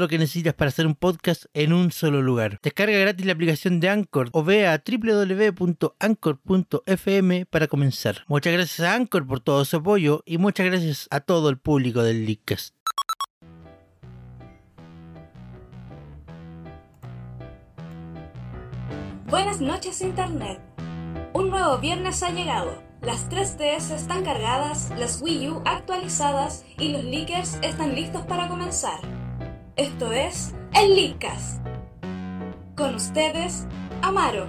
lo que necesitas para hacer un podcast en un solo lugar. Descarga gratis la aplicación de Anchor o ve a www.anchor.fm para comenzar. Muchas gracias a Anchor por todo su apoyo y muchas gracias a todo el público del Leadcast. Buenas noches Internet. Un nuevo viernes ha llegado. Las 3DS están cargadas, las Wii U actualizadas y los leakers están listos para comenzar. Esto es el Leakcast. Con ustedes, Amaro.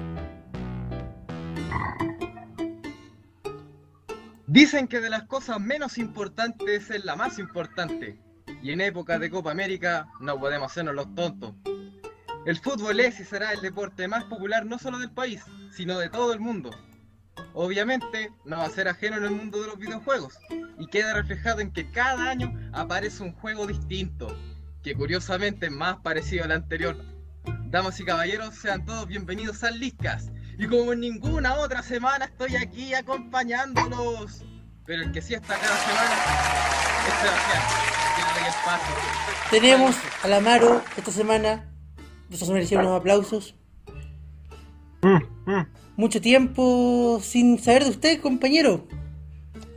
Dicen que de las cosas menos importantes es la más importante. Y en época de Copa América no podemos hacernos los tontos. El fútbol es y será el deporte más popular no solo del país, sino de todo el mundo. Obviamente no va a ser ajeno en el mundo de los videojuegos y queda reflejado en que cada año aparece un juego distinto, que curiosamente es más parecido al anterior. Damas y caballeros, sean todos bienvenidos al Liscas. Y como en ninguna otra semana estoy aquí acompañándolos. Pero el que sí está cada semana es Sebastián. que le doy el paso. Tenemos al Amaro esta semana. Eso se mereció unos aplausos. Mucho tiempo sin saber de usted, compañero.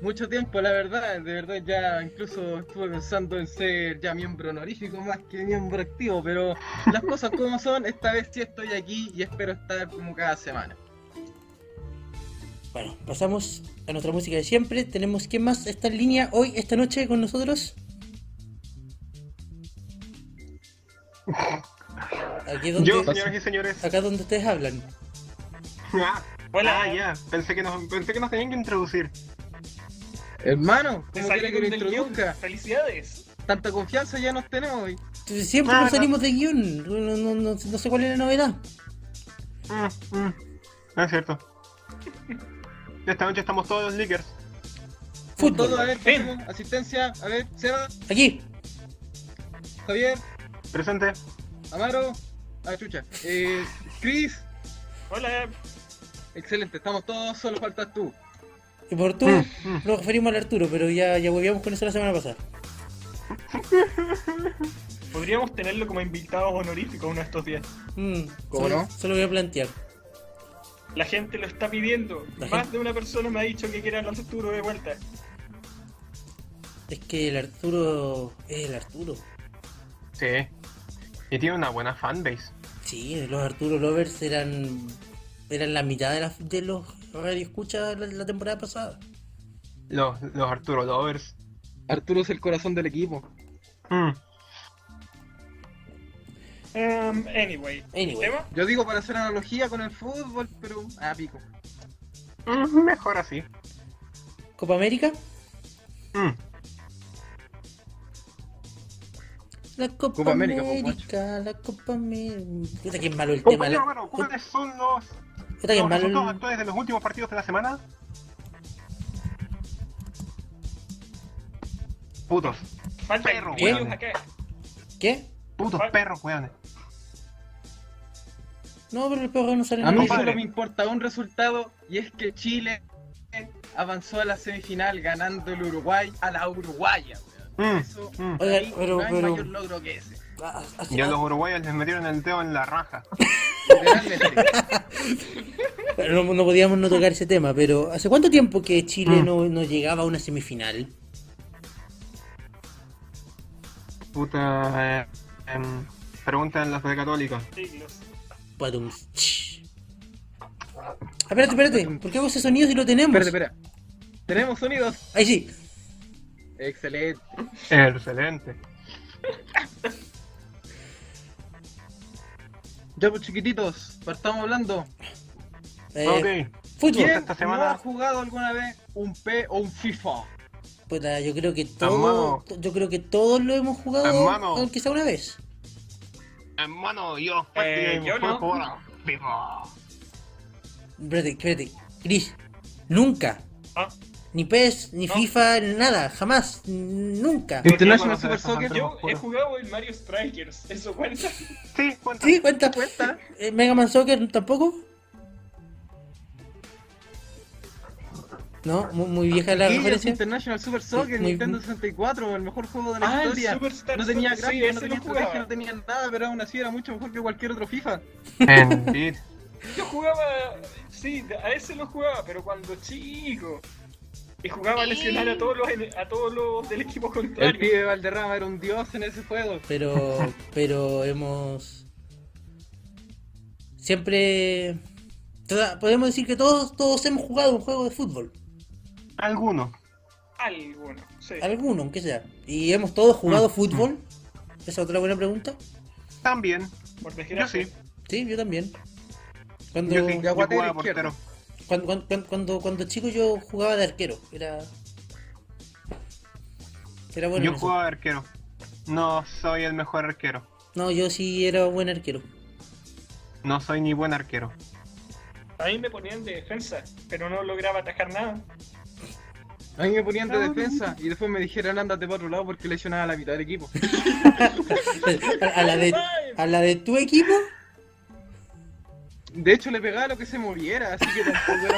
Mucho tiempo, la verdad, de verdad ya incluso estuve pensando en ser ya miembro honorífico más que miembro activo, pero las cosas como son, esta vez sí estoy aquí y espero estar como cada semana. Bueno, pasamos a nuestra música de siempre. Tenemos quién más está en línea hoy, esta noche con nosotros. Aquí donde, Yo, señoras y señores. acá donde ustedes hablan. Ah, Hola. ah, ya. Pensé que, nos, pensé que nos tenían que introducir. Hermano, ¿cómo quiere que introduzca? Felicidades. Tanta confianza ya nos tenemos hoy. Entonces, Siempre Ah, nos no. salimos de guion. No, no, no- no sé cuál es la novedad. Mm, mm. No es cierto. Esta noche estamos todos los leakers. Fútbol. Todo, a ver, Ven. asistencia, a ver, Seba, Aquí. Javier, Presente. Amaro, ah, chucha, eh, Chris, Hola. excelente, estamos todos, solo faltas tú. Y por tú Mm, mm. nos referimos al Arturo, pero ya, ya huevíamos con eso la semana pasada. Podríamos tenerlo como invitado honorífico uno de estos días. Mm, ¿Cómo solo, no? Solo voy a plantear. La gente lo está pidiendo. La Más gente- de una persona me ha dicho que quiere al Arturo de vuelta. Es que el Arturo es el Arturo. Sí. Y tiene una buena fanbase. Sí, los Arturo Lovers eran eran la mitad de, las de los radioescuchas la, la temporada pasada. Los, los Arturo Lovers. Arturo es el corazón del equipo. Mm. Um, anyway. Anyway. Yo digo para hacer analogía con el fútbol, pero. Ah, pico. Mm, mejor así. Copa América. Mm. La Copa, Copa América, América, la Copa América. Puta que es malo el tema. Compañero, La... bueno, ¿cuáles son los, Puta los el... actuales de los últimos partidos de la semana? Putos. Falta Perro, Grilius weón. acá. ¿Qué? Putos perros, weones. No, pero el perro no sale A en mí solo me importa un resultado y es que Chile avanzó a la semifinal ganando el Uruguay a la Uruguaya. weón. Mm, Eso, mm. Oiga, pero- no hay pero- mayor logro que ese. Ah, ah, Y a ah, los uruguayos les metieron el dedo en la raja. No, no podíamos no tocar ese tema, pero ¿hace cuánto tiempo que Chile Mm. no, no llegaba a una semifinal? Puta. Eh, em, preguntan los de Católica. Espérate, espérate. ¿Por qué hago ese sonido si lo tenemos? espera, espera. Tenemos sonidos. Ahí sí. Excelente. Excelente. Ya pues chiquititos, partamos hablando. Eh, Ok. Fútbol. ¿Quién esta no ha jugado alguna vez un P o un FIFA? Puta, yo creo que todo, Hermano. yo creo que todos lo hemos jugado, sea una vez. Hermano, yo, Eh, yo no. juego ahora. FIFA. Espérate, espérate. Chris, nunca. Ah. Ni PES, ni No. FIFA, nada, jamás, nunca. International Sí, Super Soccer. Yo he jugado el Mario Strikers, ¿eso cuenta? Sí, cuenta. ¿Sí? ¿Cuenta? ¿Cuenta? Eh, ¿Mega Man Soccer tampoco? No, muy, muy vieja la referencia. International Super Soccer, Muy- Nintendo 64, el mejor juego de la Ah, el historia. Superstar No tenía gráficos, no tenía estrategia, no tenía nada, pero aún así era mucho mejor que cualquier otro FIFA. Yo jugaba, sí, a ese lo jugaba, pero cuando chico. Y jugaba a lesionar a todos los, a todos los del equipo El contrario. pibe Valderrama era un dios en ese juego. Pero, pero hemos. Siempre. toda- Podemos decir que todos, todos hemos jugado un juego de fútbol. Alguno. Alguno, sí. Alguno, aunque sea. ¿Y hemos todos jugado Mm, fútbol? Esa es otra buena pregunta. También. Por Yo sí. Sí, yo también. Cuando, Yo sí. Yo jugaba portero. Cuando, cuando, cuando, cuando chico yo jugaba de arquero. Era. Era bueno. Yo jugaba de arquero. No soy el mejor arquero. No, yo sí era buen arquero. No soy ni buen arquero. A mí me ponían de defensa, pero no lograba atajar nada. A mí me ponían de defensa y después me dijeron ándate para otro lado porque lesionaba a la mitad del equipo. A la de, a la de tu equipo. De hecho le pegaba lo que se moviera, así que tampoco era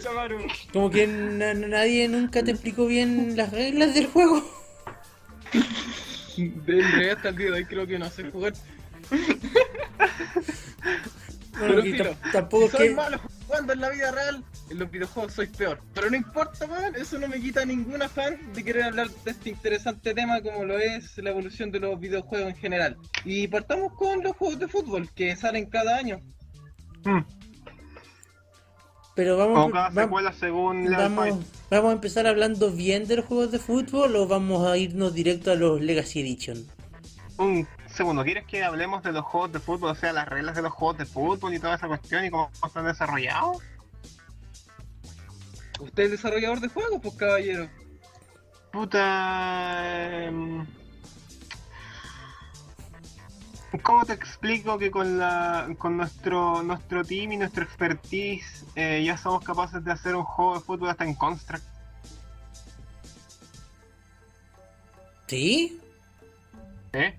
Chamaru. Como que na- na- nadie nunca te explicó bien las reglas del juego. De en realidad hasta el día de hoy creo que no sé jugar. Bueno, Pero tampoco si soy que. malo jugando en la vida real, en los videojuegos soy peor. Pero no importa, man, eso no me quita ningún afán de querer hablar de este interesante tema como lo es la evolución de los videojuegos en general. Y partamos con los juegos de fútbol que salen cada año. Mm. Pero vamos, cada va- secuela según vamos, 5. vamos a empezar hablando bien de los juegos de fútbol o vamos a irnos directo a los Legacy Edition. Un segundo, ¿quieres que hablemos de los juegos de fútbol? O sea, las reglas de los juegos de fútbol y toda esa cuestión y cómo están desarrollados. Usted es desarrollador de juegos, pues caballero. Puta. em, ¿Cómo te explico que con la con nuestro nuestro team y nuestro expertise eh, ya somos capaces de hacer un juego de fútbol hasta en Construct? ¿Sí? ¿Eh?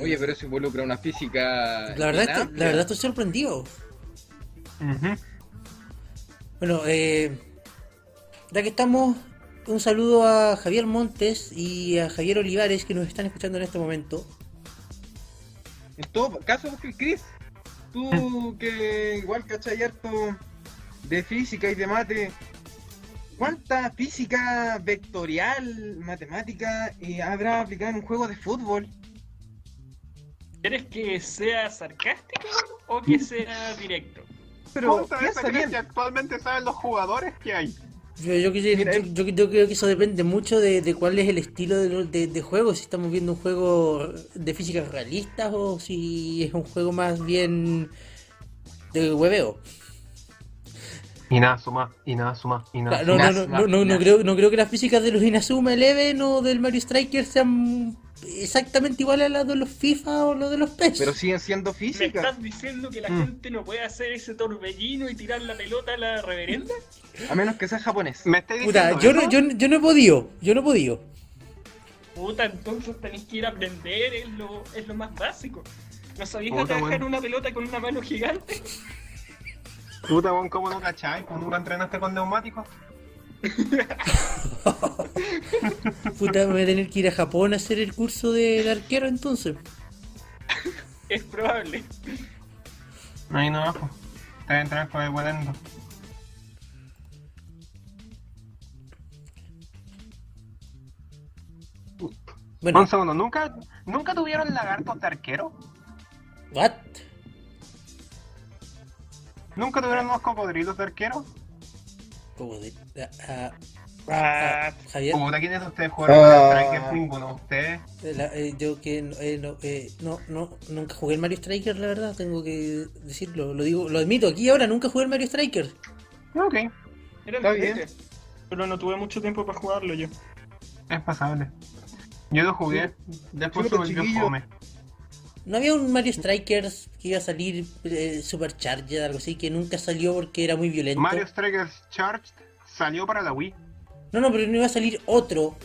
Oye, pero eso involucra una física. La verdad, la verdad estoy sorprendido. Ujú. Bueno, eh, ya que estamos, un saludo a Javier Montes y a Javier Olivares que nos están escuchando en este momento. En todo caso, Chris, tú que igual cachai harto de física y de mate, ¿cuánta física vectorial, matemática eh, habrá aplicado en un juego de fútbol? ¿Quieres que sea sarcástico o que sea directo? Pero ¿Cuántas piensa veces crees bien, que actualmente saben los jugadores que hay? Yo, yo, quise- Mira, yo- yo- yo creo que eso depende mucho de, de cuál es el estilo de, de- de juego, si estamos viendo un juego de físicas realistas o si es un juego más bien de hueveo. Y nada suma, y nada suma, y nada No, no, suma. no, no, no, no creo, no creo que las físicas de los Inazuma Eleven o del Mario Striker sean exactamente iguales a las de los FIFA o los de los PES. pero siguen siendo ¿Me física. estás diciendo que la Mm. gente no puede hacer ese torbellino y tirar la pelota a la reverenda? A menos que sea japonés. ¿Me estáis Puta, diciendo yo no, yo, no- yo no he podido, yo no he podido. Puta, entonces tenéis que ir a aprender, es lo, es lo más básico. ¿No sabéis Puta, atajar bueno. una pelota con una mano gigante? Puta, ¿cómo no cachai? ¿Cómo nunca entrenaste con neumáticos? Puta, me voy a tener que ir a Japón a hacer el curso del arquero entonces. Es probable. Ahí no bajo. Te voy a entrenar con el Welendo. Bueno, Un segundo, ¿nunca, ¿nunca tuvieron lagartos de arquero? what? ¿Nunca tuvieron unos cocodrilos de arquero? Como de- ah, ah, Ah, Javier, ¿quiénes de ustedes jugaron Ah. Mario Strikers? Ninguno. ¿Ustedes? eh, la- eh, yo que eh, no, eh, no, no, nunca jugué el Mario Striker, la verdad, tengo que decirlo, lo digo, lo admito, aquí ahora nunca jugué el Mario Striker. Ok, era Está entrete, Pero no tuve mucho tiempo para jugarlo yo. es pasable. Yo lo jugué, después se Chuta, volvió chiquillo. fome. ¿No había un Mario Strikers que iba a salir eh, Supercharged, algo así, que nunca salió porque era muy violento? Mario Strikers Charged salió para la Wii. No, no, pero no iba a salir otro.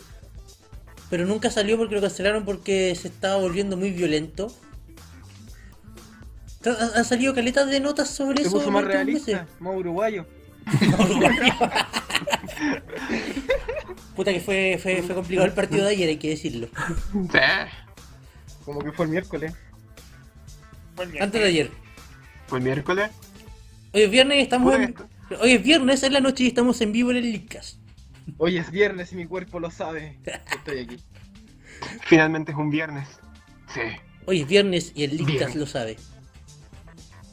Pero nunca salió porque lo cancelaron porque se estaba volviendo muy violento. Han salido caletas de notas sobre Se eso. puso en más realista, más uruguayo. Puta que fue, fue, fue complicado el partido de ayer, hay que decirlo. Sí. Como que fue el miércoles. Antes de ayer. Fue el miércoles. Hoy es viernes y estamos en... Hoy es viernes, es la noche y estamos en vivo en el Leadcast. Hoy es viernes y mi cuerpo lo sabe. Estoy aquí. Finalmente es un viernes. Sí. Hoy es viernes y el Bien. lo sabe.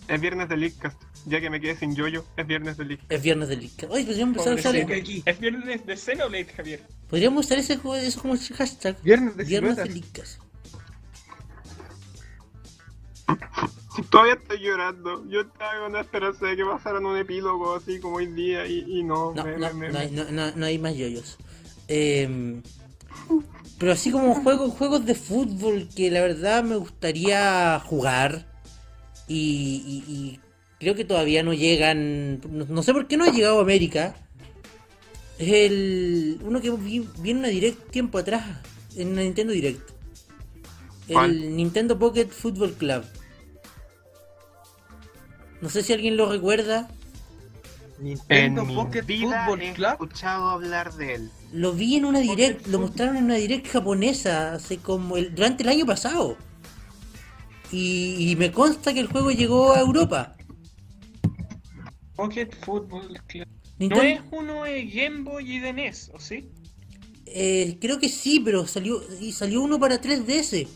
Es viernes de Leakcast. Ya que me quedé sin yoyo, es viernes de Leakcast. Es viernes del Leadcast. Oye, podríamos empezar a usar, aquí. Es viernes de Xenoblade, Javier. podríamos usar ese, eso como hashtag. Viernes de Viernes del Leadcast. Todavía estoy llorando. Yo estaba con la esperanza de que pasaran un epílogo así como hoy día y, y no. No, me- no, me- no, hay, no, hay más yoyos. Eh, pero así como juegos, juegos de fútbol que la verdad me gustaría jugar y, y- y creo que todavía no llegan. No, no sé por qué no ha llegado a América. Es el uno que vi, vi en una direct tiempo atrás, en una Nintendo Direct. El ¿Cuál? Nintendo Pocket Football Club. No sé si alguien lo recuerda. En Nintendo mi Pocket vida Football he Club. escuchado hablar de él. Lo vi en una direct, lo mostraron en una direct japonesa hace como el, durante el año pasado. Y, y me consta que el juego llegó a Europa. Pocket Football Club. ¿No es uno de Game Boy y de NES, o sí? eh, creo que sí, pero salió y salió uno para 3DS.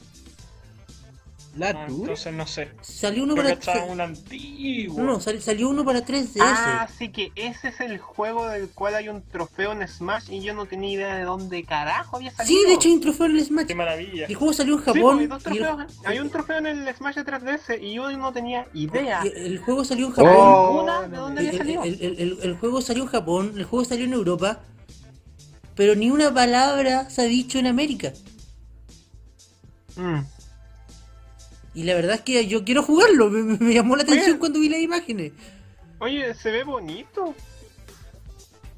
La Ah, entonces no sé. Salió uno para tre- un antiguo. No, no, sal- salió uno para 3DS. Ah, sí que ese es el juego del cual hay un trofeo en Smash y yo no tenía idea de dónde carajo había salido. sí, de hecho hay un trofeo en el Smash. Qué maravilla. El juego salió en Sí, pues, Japón. hay, dos y el- trofeos. hay un trofeo en el Smash de 3DS y yo no tenía idea. el juego salió en Japón. Oh, Ninguna de dónde El, había el- salido. el- el- el- el juego salió en Japón, el juego salió en Europa, pero ni una palabra se ha dicho en América. Mm. Y la verdad es que yo quiero jugarlo, me, llamó la atención Oye. cuando vi las imágenes. Oye, se ve bonito.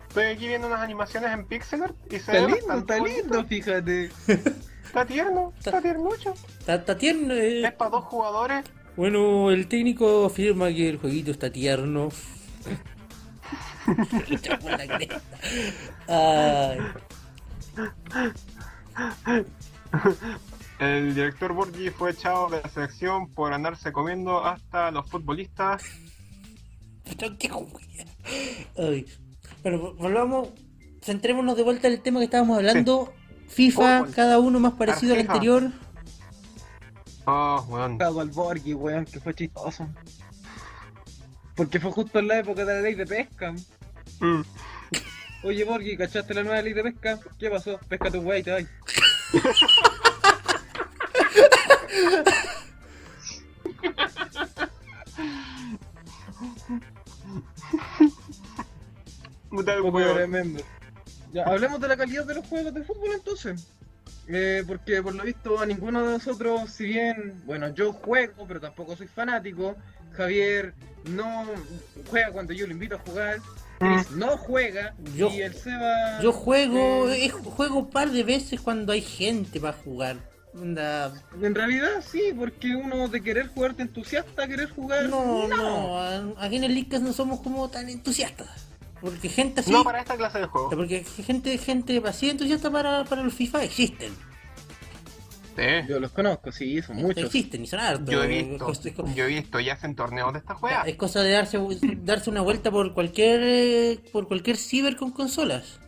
Estoy aquí viendo unas animaciones en pixel art y se Está ve lindo, está bonito. lindo, fíjate. Está tierno, está tiernucho. Está, está tierno. eh. Es para dos jugadores. Bueno, el técnico afirma que el jueguito está tierno. Chapó la cresta. Ay, El director Borgi fue echado de la selección por andarse comiendo hasta los futbolistas. qué. Ay. Bueno, volvamos. Centrémonos de vuelta en el tema que estábamos hablando. FIFA, Fútbol. cada uno más parecido al anterior. Oh, weón. Cago al Borghi, weón, que fue chistoso. Porque fue justo en la época de la ley de pesca. Mm. Oye, Borghi, ¿cachaste la nueva ley de pesca? ¿Qué pasó? Pesca tu wey, te vas. Puta el tremendo. Ya, hablemos de la calidad de los juegos de fútbol entonces. Eh, porque por lo visto a ninguno de nosotros, si bien, bueno, yo juego, pero tampoco soy fanático. Javier no juega cuando yo lo invito a jugar. Chris no juega. Yo- y el Seba. Yo juego, eh, eh, juego un par de veces cuando hay gente para jugar. Onda, En realidad sí, porque uno de querer jugar te entusiasta a querer jugar. No, no, aquí en el Leadcast no somos como tan entusiastas. Porque gente así, No para esta clase de juego. porque gente, gente así entusiasta para, para los FIFA existen. Sí. Yo los conozco, sí, son muchos. Existen y son hartos. Yo he visto, Es, co- yo he visto y hacen torneos de esta juega. es cosa de darse, darse una vuelta por cualquier eh, por cualquier ciber con consolas.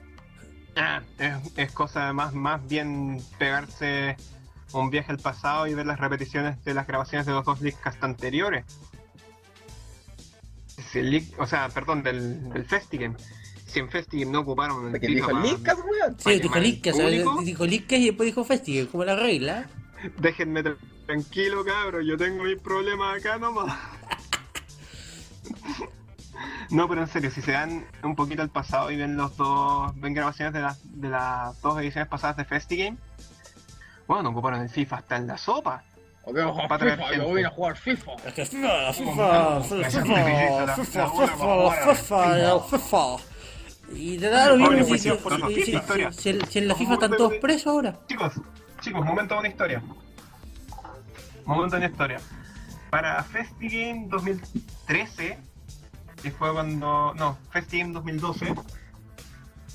Ah, es, es cosa más, más bien pegarse un viaje al pasado y ver las repeticiones de las grabaciones de los dos Leakcast anteriores. Si el leak- o sea, perdón, del, del Festigame. Si en Festigame no ocuparon el ¿Qué FIFA dijo para- weón? Sí, dijo público. dijo Lickas y después dijo Festival, como la regla. Déjenme tra- tranquilo, cabros, yo tengo mis problemas acá nomás. No, pero en serio, si se dan un poquito al pasado y ven los dos, ven grabaciones de las, de las dos ediciones pasadas de Festigame, bueno, ocuparon el FIFA hasta en la sopa. Ok, vamos a jugar FIFA, gente. yo voy a jugar FIFA. Es que FIFA, FIFA, Vamos, FIFA, esa FIFA, película, FIFA, la buena, FIFA, buena, FIFA, el FIFA. Y te da lo mismo si, si- en- si en la FIFA están todos presos ahora. Chicos, chicos, momento de una historia. Momento de una historia. Para Festigame 2013, que fue cuando. No, Festigame 2012,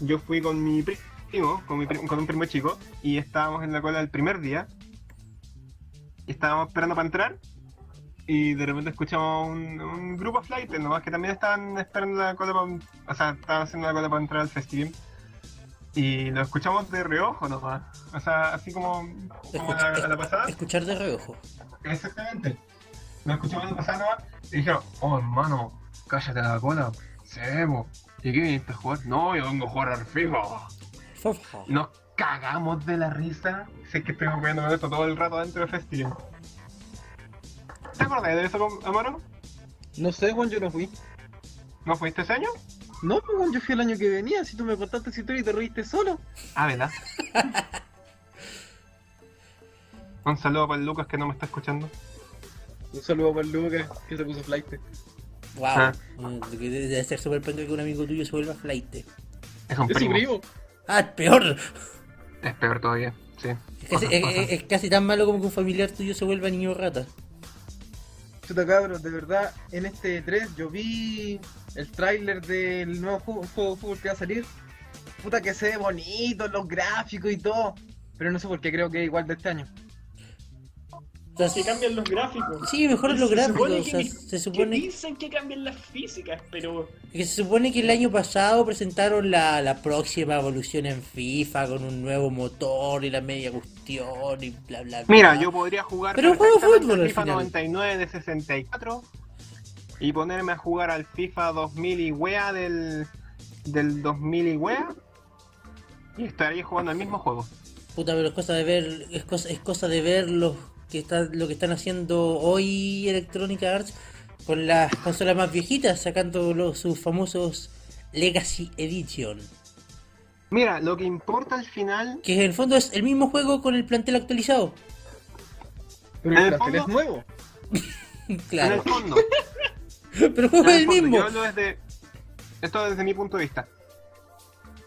yo fui con mi primo, con, mi pri- con un primo chico, y estábamos en la cola el primer día. Y estábamos esperando para entrar. Y de repente escuchamos un, un grupo de flight, nomás que también estaban esperando la cola para. O sea, estaban haciendo la cola para entrar al Festigame. Y lo escuchamos de reojo nomás. O sea, así como, como a, la, a la pasada. Escuchar de reojo. Exactamente. Lo escuchamos la pasada nomás. Y dijeron, oh hermano, cállate la cola. Sebo. ¿Y qué viniste a jugar? No, yo vengo a jugar al FIFA. Nos cagamos de la risa. Si es que estoy jugando con esto todo el rato dentro de Festivum. ¿Te acordás de eso, Amaro? No sé, Juan, yo no fui. ¿No fuiste ese año? No, pues, Juan, yo fui el año que venía. Si tú me contaste esa historia y te reíste solo. Ah, ¿verdad? Un saludo para el Lucas que no me está escuchando. Un saludo para el Lucas, que se puso flight. Wow. Ah. Mm, Debe ser súper penca que un amigo tuyo se vuelva flight. Es un primo. primo. Ah, peor. Es peor todavía, sí. Es casi, es- es- es casi tan malo como que un familiar tuyo se vuelva niño rata. Chuta cabros, de verdad, en este 3 yo vi el tráiler del nuevo juego, juego de fútbol que va a salir. Puta que se ve bonito, los gráficos y todo. Pero no sé por qué creo que es igual de este año. O sea, Que cambian los gráficos. Sí, mejoran Y los se gráficos. supone O sea, que- se Que supone dicen que cambian las físicas, pero que se supone que el año pasado presentaron la, la próxima evolución en FIFA con un nuevo motor y la media cuestión y bla bla bla. Mira, yo podría jugar Pero un juego fútbol al FIFA final. 99 de 64 y ponerme a jugar al FIFA 2000 y wea del, del 2000 y wea y estaría jugando el mismo juego. Puta, pero es cosa de ver, es cosa, es cosa de ver lo que está, lo que están haciendo hoy Electronic Arts con las consolas más viejitas, sacando los, sus famosos Legacy Edition. Mira, lo que importa al final, Que en el fondo es el mismo juego con el plantel actualizado. Pero En el el plantel es fondo- nuevo. en el Claro, fondo, pero el juego es el el fondo, mismo. yo hablo desde, esto desde mi punto de vista.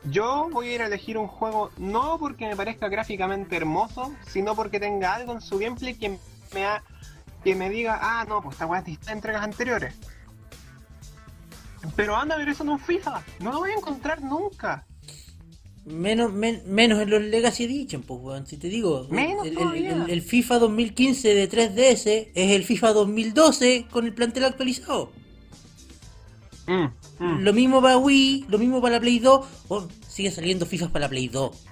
Yo voy a ir a elegir un juego no porque me parezca gráficamente hermoso, sino porque tenga algo en su gameplay que me, ha- que me diga, ah, no, pues esta weá es distinta entregas anteriores. Pero anda a ver eso en un FIFA, no lo voy a encontrar nunca. Menos, men- menos en los Legacy Edition, pues, weón. Si te digo, Menos el, el- el- el FIFA 2015 de 3DS es el FIFA 2012 con el plantel actualizado. Mm, mm. Lo mismo para Wii, lo mismo para la Play 2. Oh, sigue saliendo FIFA para la Play 2.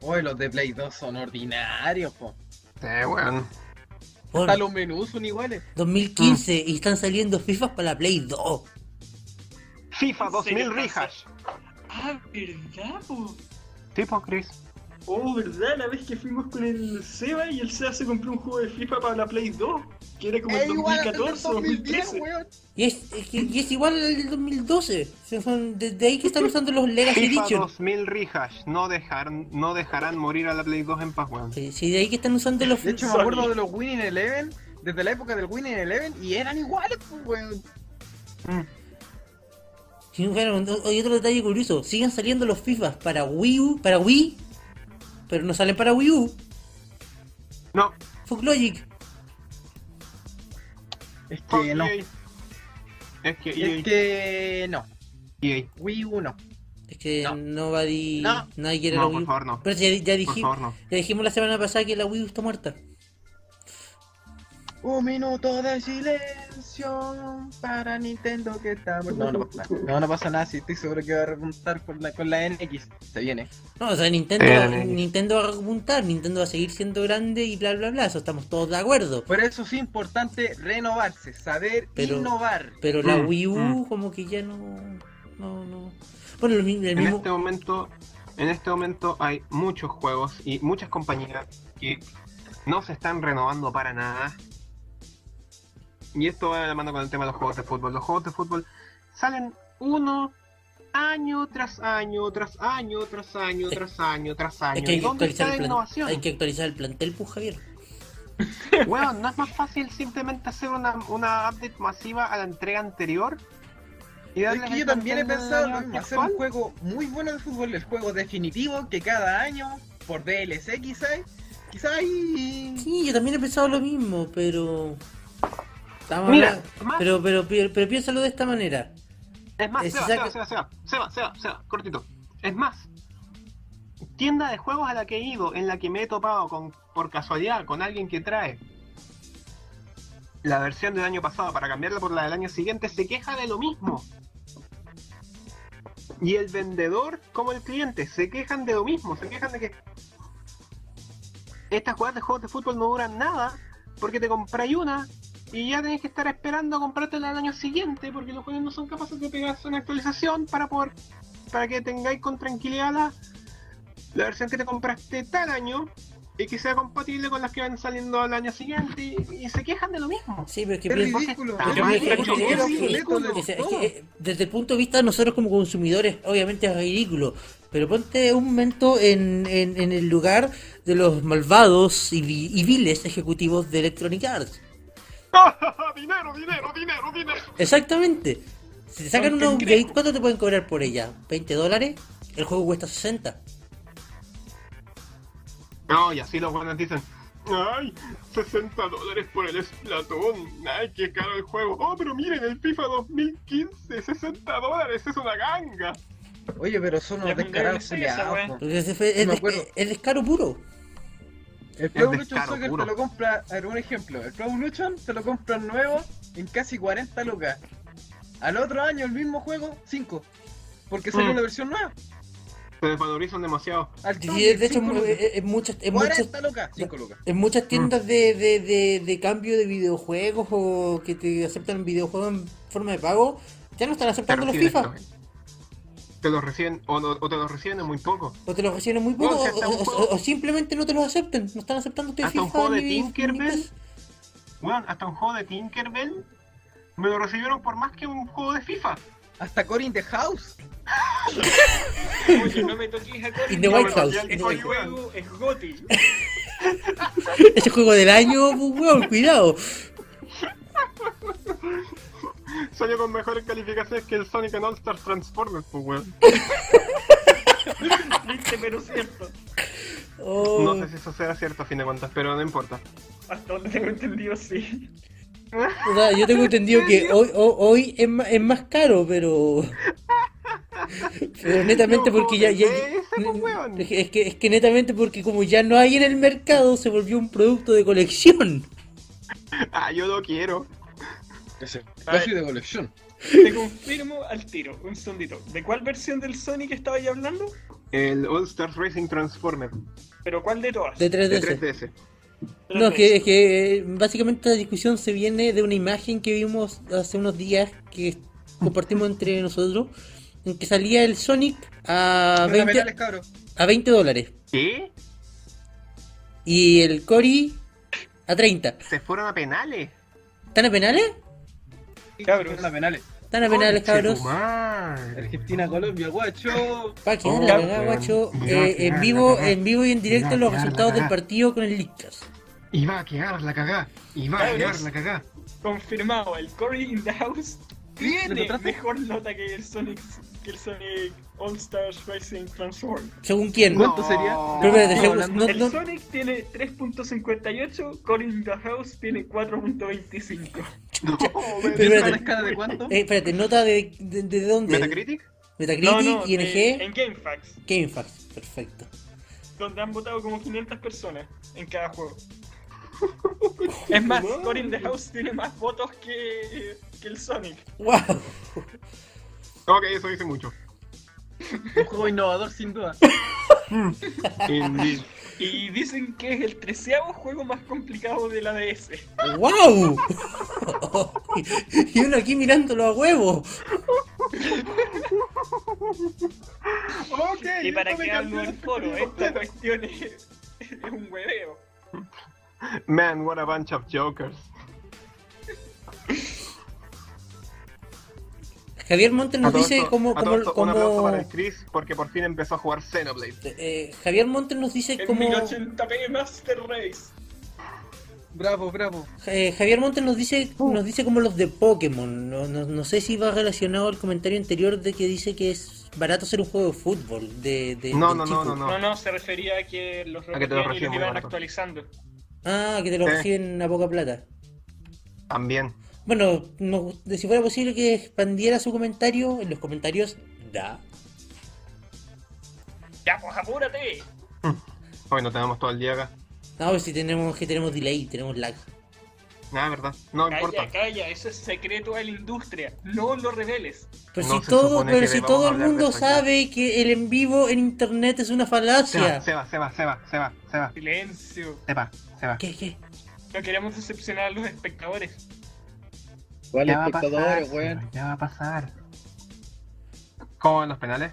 Oye, los de Play 2 son ordinarios, po. Weón. Oh, Hasta los menús son iguales. 2015 y están saliendo FIFA para la Play 2. FIFA ¿En 2000 serio? rehash. Ah, ¿verdad, po? Tipo, Chris. Oh, ¿verdad? La vez que fuimos con el Seba y el Seba se compró un juego de FIFA para la Play 2, que era como el Es igual al del 2014 o 2010, 2013. weón. Y es, es y es igual al del 2012. O sea, son desde ahí que están usando los Legacy FIFA Edition. 2000 rehash. No, dejar, no dejarán morir a la Play 2 en paz, weón. Sí, sí, de ahí que están usando los. De hecho, me acuerdo de los Winning Eleven, desde la época del Winning Eleven, y eran iguales, pues, weón. Mm. Sí, bueno, no- y otro detalle curioso, siguen saliendo los FIFAs para Wii U, para Wii, pero no salen para Wii U. No, Fuck Logic. Es fuck que no. EA. Es que. Es que no. EA. Wii U no. Es que No. nobody, No. nadie quiere la No, Wii por U. favor, no. Pero ya, ya, Por diji- favor, no. ya dijimos la semana pasada que la Wii U está muerta. Un minuto de silencio para Nintendo que está. No, no pasa nada. No, no pasa nada. Sí, estoy seguro que va a repuntar con la, con la NX. Se viene. No, o sea, Nintendo, Eh, Nintendo va a repuntar, Nintendo va a seguir siendo grande y bla bla bla, eso estamos todos de acuerdo. Por eso es importante renovarse, saber Pero- innovar. Pero la Mm, Wii U mm. como que ya no... no, no. Bueno, el, mi- el En mismo. este momento, en este momento hay muchos juegos y muchas compañías que no se están renovando para nada. Y esto va de la mano con el tema de los juegos de fútbol. Los juegos de fútbol salen uno año tras año, tras año, tras año, tras año, tras año. Es que hay ¿Y que, dónde está actualizar la innovación? hay que actualizar el plantel, pues Javier. Weón, ¿no es más fácil simplemente hacer una, una update masiva a la entrega anterior? Y Es darles que yo también he pensado mismo, hacer un juego muy bueno de fútbol, el juego definitivo que cada año, por DLC quizás, quizás hay... Sí, yo también he pensado lo mismo, pero. Estamos Mira, hablando- más- pero, pero, pero, pero piénsalo de esta manera. Es más, Eh, Seba, si Seba, saca- Seba, Seba, Seba, Seba, Seba, cortito. Es más, tienda de juegos a la que he ido, en la que me he topado con, por casualidad con alguien que trae la versión del año pasado para cambiarla por la del año siguiente, se queja de lo mismo. Y el vendedor como el cliente se quejan de lo mismo, se quejan de que estas jugadas de juegos de fútbol no duran nada porque te compráis una y ya tenés que estar esperando a comprártela el año siguiente porque los juegos no son capaces de pegarse una actualización para poder para que tengáis con tranquilidad la, la versión que te compraste tal año y que sea compatible con las que van saliendo al año siguiente y, y se quejan de lo mismo. Sí, pero es que Es ridículo. Desde el punto de vista de nosotros como consumidores, obviamente es ridículo. Pero ponte un momento en, en, en el lugar de los malvados y, vi- y viles ejecutivos de Electronic Arts. dinero, dinero, dinero, dinero. Exactamente. Si te sacan una update, ¿cuánto te pueden cobrar por ella? ¿20 dólares? El juego cuesta 60. No, y así los buenos dicen, ay, 60 dólares por el Splatoon, ay, qué caro el juego. Oh, pero miren, el FIFA 2015, 60 dólares, es una ganga. Oye, pero son unos descarados es, des- acuerdo. es descaro puro. El Pro Evolution Soccer puro. te lo compra, a ver, un ejemplo, el Pro Evolution te lo compran nuevo en casi 40 lucas. Al otro año el mismo juego, 5. Porque salió Mm. una versión nueva. Se desvalorizan demasiado. Al Sí, toque, de hecho, en, muchas, en muchas, 40 lucas, 5 lucas. en muchas tiendas de, de, de, de cambio de videojuegos o que te aceptan videojuegos en forma de pago, ya no están aceptando los FIFA. Te los reciben, o, no- o te los reciben en muy poco. O te los reciben muy poco, o, hasta un o- juego- o- o simplemente no te los aceptan. No están aceptando este Hasta un FIFA juego de Tinkerbell. Bueno, hasta un juego de Tinkerbell me lo recibieron por más que un juego de FIFA. Hasta Core in the House. Oye, no me toques a Cory. In the No, White House. House. juego es Goti. Ese juego del año, pues, weón, cuidado. Salió con mejores calificaciones que el Sonic and All Stars Transformers, pues weón. Viste, pero cierto. Oh. No sé si eso sea cierto a fin de cuentas, pero no importa. Hasta donde tengo entendido, sí. O sea, yo tengo entendido que hoy, hoy, hoy es, más, es más caro, pero. Pero netamente No, porque ya. ya- ese, pues, weón. es, que, es que- es que netamente porque como ya no hay en el mercado, se volvió un producto de colección. Ah, yo lo quiero. Ver. Casi de colección. Te confirmo al tiro, un segundito. ¿De cuál versión del Sonic estaba ya hablando? El All Stars Racing Transformer ¿Pero cuál de todas? De de 3DS. 3DS. No, es que, es que básicamente la discusión se viene de una imagen que vimos hace unos días que compartimos entre nosotros, en que salía el Sonic a Fenomenales, 20, cabros. a 20 dólares ¿Qué? y el Cory a 30. Se fueron a penales. ¿Están a penales? Cabros. Son las penales. Están a penales, cabros. tu madre. Argentina, Colombia, guacho. Pa' que Oh, la cagada, weón. guacho. A Eh, en vivo, la en vivo y en directo a los resultados del partido con el Leadcast. Y va a quedar la cagá. Y va a quedar la cagá. Confirmado, el Cory in the House ¿Lo tiene mejor nota que el Sonic el Sonic All Stars Racing Transform. ¿Según quién? ¿Cuánto sería? No, según- el no- Sonic tiene 3.58, Cory in the House tiene 4.25. No, Pero ¿Es espérate. una escala de cuánto? eh, espérate, ¿nota de, de, de dónde? ¿Metacritic? Metacritic, No, no, ING, eh, en GameFAQs, GameFAQs. Perfecto. donde han votado como 500 personas en cada juego. Es más, Cory in the House tiene más votos que, que el Sonic. ¡Wow! Ok, eso dice mucho. Un juego innovador sin duda. Y dicen que es el treceavo juego más complicado de la DS. ¡Wow! y uno aquí mirándolo a huevo. Y para que hablo la foro, esta cuestión es, es un hueveo. Man, what a bunch of jokers. Javier Montes nos dice esto- cómo, cómo, esto, Un cómo- para el Chris porque por fin empezó a jugar Xenoblade. eh, Javier Montes nos dice En cómo 1080p Master Race. Bravo, bravo. eh, Javier Montes nos dice nos dice como los de Pokémon. No, no, no sé si va relacionado al comentario anterior de que dice que es barato hacer un juego de fútbol. De, de- No, no, chico. no, no, No, no, se refería a que los A que te lo repetían y reciben los iban actualizando. Ah, que te lo Sí. reciben a poca plata. También. Bueno, nos- si fuera posible que expandiera su comentario en los comentarios, da. Ya, pues apúrate. Hoy no tenemos todo el día acá. No, pues si tenemos que tenemos delay, tenemos lag. Nada, verdad. No Calla, importa. calla, eso es secreto de la industria. No lo reveles. Pero No si todo, pero si todo el mundo sabe que el en vivo en internet es una falacia. se va, se va, se va, se va, se va, Silencio. se va, se va. ¿Qué, qué? No queremos decepcionar a los espectadores. ¿Cuáles Ya va a pasar, espectadores, señor, weón? ya va a pasar. ¿Cómo van los penales?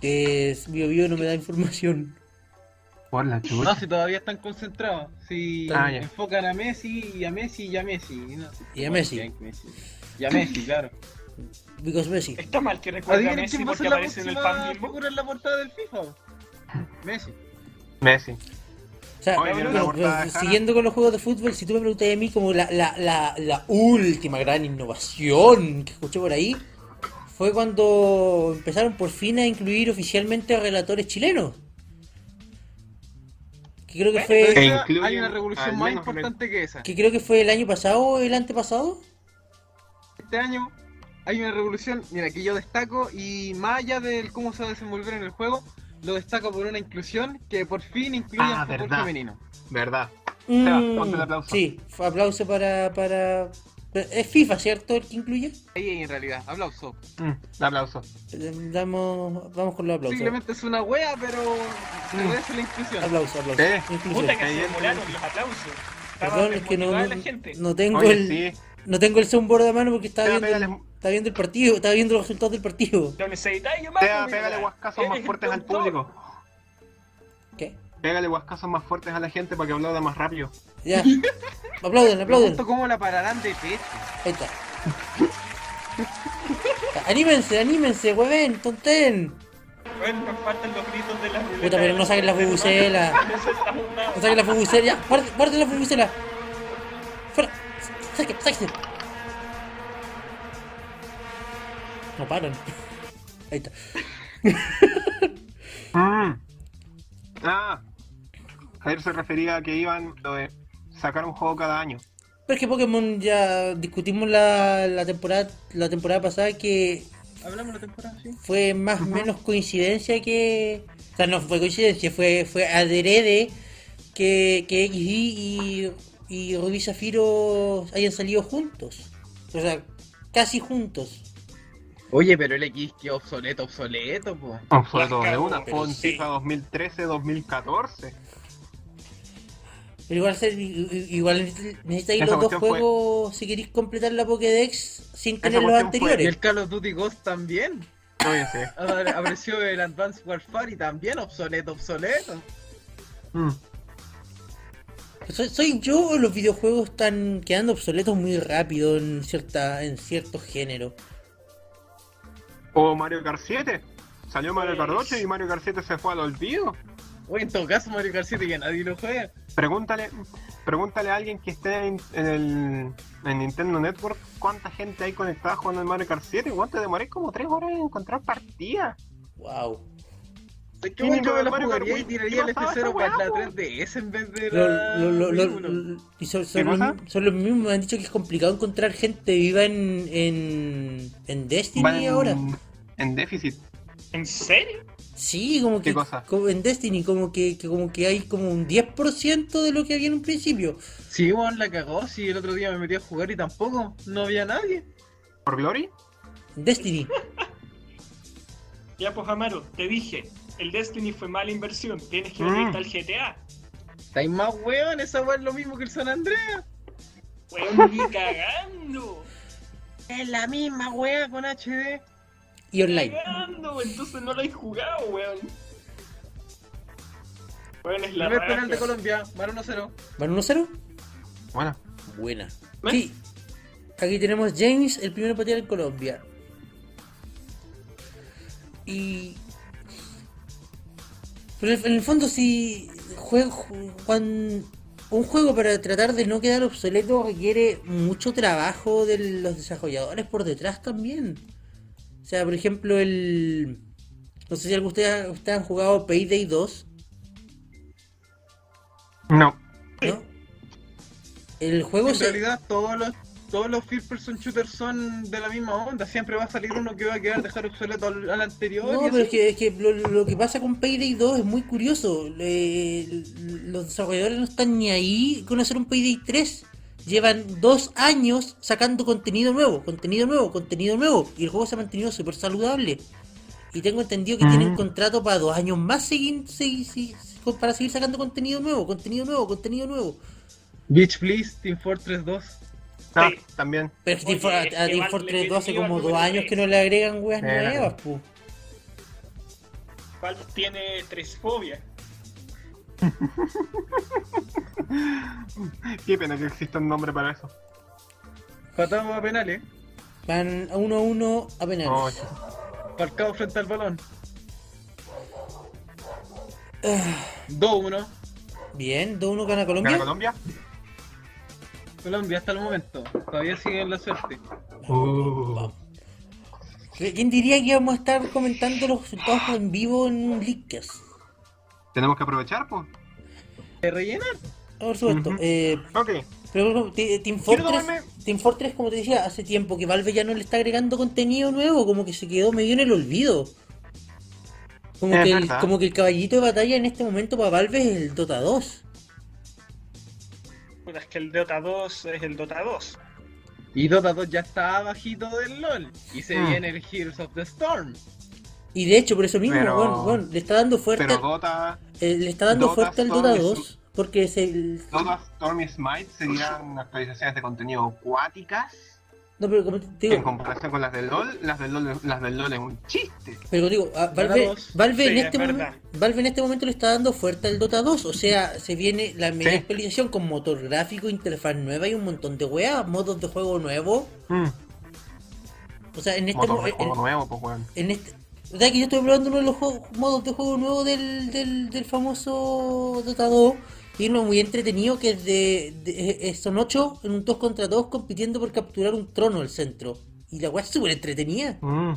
Que es Bio Bio no me da información. Por la No, si todavía están concentrados. Si Ah, ya. enfocan a Messi y a Messi y a Messi. No, Y a Messi. Y a Messi, claro. Because Messi. Está mal que recuerde a Messi porque aparece en el pan figura en la portada del FIFA. Messi. Messi. Sea, Oye, Jara. siguiendo con los juegos de fútbol, si tú me preguntas a mí como la, la, la, la última gran innovación que escuché por ahí, fue cuando empezaron por fin a incluir oficialmente a relatores chilenos. Que creo que fue, hay una revolución más importante que esa. que creo que fue el año pasado o el antepasado. Este año hay una revolución, mira, que yo destaco y más allá de cómo se va a desenvolver en el juego, lo destaco por una inclusión que por fin incluye Ah, el fútbol verdad. femenino. ¿Verdad? Seba, Mm, ponte el aplauso. Sí, aplauso para, para... Es FIFA, ¿cierto? El que incluye. Ahí en realidad, aplauso. Mm, aplauso. Damos, vamos con los aplausos. Simplemente es una wea, pero Mm. agradece la inclusión. Aplauso, aplauso. Eh, Inclusión. Puta que Ahí se entra. demolaron los aplausos. Perdón, es que no, no, tengo Oye, el sí. no tengo el soundboard a mano porque estaba Seba, viendo, pégale, estaba viendo el partido, estaba viendo los resultados del partido. Lo necesitáis, más. Seba, pégale guascazos más fuertes al público. ¿Qué? Pégale guascazos más fuertes a la gente para que aplauda más rápido. Ya. aplauden, aplauden. pregunto cómo la pararán de pecho. Ahí está. anímense, anímense, hueven, tonten. Bueno, nos faltan los gritos de la. Puta, pero no saquen la está una- No saquen la bubucela, ya. Guarden, la bubucela. Fuera. Saque, sáquese. No paran. Ahí está. Mm. Ah. Javier se refería a que iban lo de sacar un juego cada año. Pero es que Pokémon ya discutimos la, la temporada la temporada pasada que Hablamos la temporada, sí. fue más o menos coincidencia que. O sea, no fue coincidencia, fue, fue adrede que, que XD y, y Rubí Zafiro hayan salido juntos. O sea, casi juntos. Oye, pero el X que obsoleto, obsoleto, po. Obsoleto de una. Fue un sí. FIFA 2013-2014. Pero igual, i- igual necesitáis los dos fue- juegos si queréis completar la Pokédex sin tener los fue- Y anteriores. el Call of Duty Ghost también. Oye, Apareció el Advanced Warfare y también obsoleto, obsoleto. Mm. ¿Soy, soy yo o los videojuegos están quedando obsoletos muy rápido en cierta en ciertos géneros? O Mario Kart 7. Salió Mario Kart 8 y Mario Kart 7 se fue al olvido. Oye, en todo caso, Mario Kart 7 que nadie lo juega. Pregúntale, pregúntale a alguien que esté en, en el en Nintendo Network cuánta gente hay conectada jugando el Mario Kart 7. Igual te demoré como 3 horas en encontrar partida. Wow. Es que ¿Quién bueno, yo iba me a la jugaría y tiraría el ¿Qué pasaba F0 esa para la weá, po? 3DS en vez de Lo- la. lo- lo- lo- Wii uno. lo- y son, ¿Qué son los, cosa? son los mismos, me han dicho que es complicado encontrar gente viva en, en, en Destiny ahora. en déficit. ¿En serio? Sí, como que ¿Qué cosa? como en Destiny como que, que como que hay como un 10% de lo que había en un principio. Sí, weón, la cagó. Si el otro día me metí a jugar y tampoco, no había nadie. ¿Por Glory? Destiny. Ya, pues, Amaro, te dije. El Destiny fue mala inversión. Tienes que Mm. venirte al GTA. Estáis más weón, esa weón es lo mismo que el San Andreas. Weón, ni cagando. Es la misma weá con HD. y online. Cagando, entonces no lo he jugado, weón. Weón, es la Primer penal de. Colombia, Mar 1-0. ¿Van 1-0? Bueno, Buena. ¿Eh? Sí. Aquí tenemos James, el primero patear en Colombia. Y. Pero en el fondo, si juego, cuan- un juego para tratar de no quedar obsoleto requiere mucho trabajo de los desarrolladores por detrás también. O sea, por ejemplo, el. No sé si algunos de ustedes, ustedes han jugado Payday 2, no. ¿no? El juego En se. realidad, todos los, todos los first person shooters son de la misma onda. Siempre va a salir uno que va a quedar dejar obsoleto al, al anterior. No, pero es que, es que lo, lo que pasa con Payday 2 es muy curioso. Le- los desarrolladores no están ni ahí con hacer un Payday 3. Llevan dos años sacando contenido nuevo, contenido nuevo, contenido nuevo. Y el juego se ha mantenido súper saludable. Y tengo entendido que Mm. tienen contrato para dos años más seguir, seguir- seguir- para seguir sacando contenido nuevo, contenido nuevo, contenido nuevo. Beach Please, Team Fortress 2. Ah, Sí. también. Pero es que Team Oye, a que Team Fortress le 2 hace como dos años que no le agregan weas Era. nuevas, pu. Valve tiene tres fobias. Qué pena que exista un nombre para eso. Patamos a penales. Van a 1 a 1 a penales. Oh, frente al balón. Ah, 2-1. Bien, 2-1 gana ¿Gana Colombia. Colombia? Hasta el momento. Todavía sigue en la suerte. Uh. ¿Quién diría que íbamos a estar comentando los resultados en vivo en un Leakcast? Tenemos que aprovechar, pues. ¿De rellenar? Por supuesto. Ujú. eh, Ok. pero Team Fortress, tomarme- Team Fortress, como te decía, hace tiempo que Valve ya no le está agregando contenido nuevo, como que se quedó medio en el olvido. Como, Es que el, verdad. como que el caballito de batalla en este momento para Valve es el Dota 2. Puta, es que el Dota 2 es el Dota 2. Y Dota 2 ya está bajito del LOL. Y se Hmm. viene el Heroes of the Storm. Y de hecho, por eso mismo, Pero- bueno, bueno, le está dando fuerte, Pero Dota, eh, le está dando Dota fuerte al Dota es- 2, porque es el... Dota Storm y Smite serían actualizaciones de contenido acuáticas. No, pero como te En digo, comparación con las del LOL, las del LOL, las del LOL es un chiste. Pero digo, a Valve, en este momento. Valve en este momento le está dando fuerte al Dota 2. O sea, se viene la media Sí. actualización con motor gráfico, interfaz nueva y un montón de weas, modos de juego nuevo. O sea, en este Motor mo- de en, juego nuevo, pues weón. en este o sea que yo estoy probando uno de los juegos- modos de juego nuevo del, del, del famoso Dota 2 uno muy entretenido que es de, de- eh, son 8 en un 2 contra 2 compitiendo por capturar un trono al centro. Y la wea es súper entretenida. Mm.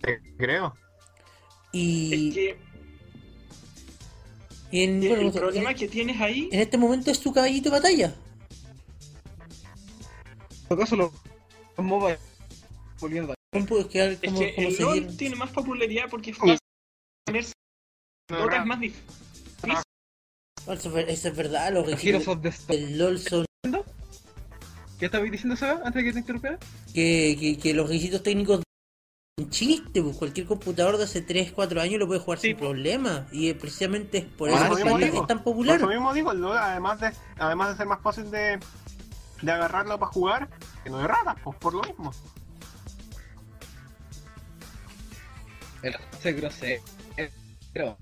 Te creo. Y, Es que y en, el, bueno, el en- problema que tienes ahí en este momento es su caballito de batalla. ¿Acaso los, los quedar es que como el seguir? LoL tiene más popularidad porque es fácil ponerse. Más difícil. Eso, es ver- eso es verdad, los Los requisitos Heroes of the Storm. del LOL son ¿Qué estabas diciendo, Seba? Antes de que te interrumpiera. que, que, que los requisitos técnicos un chiste, pues cualquier computador de hace 3, 4 años lo puede jugar Sí, sin problema. Y eh, precisamente es por Por eso que es tan Por popular. eso mismo digo, el LoL, además de, además de ser más fácil de, de agarrarlo para jugar, que no de ratas, pues por lo mismo. El Grosero. Pero,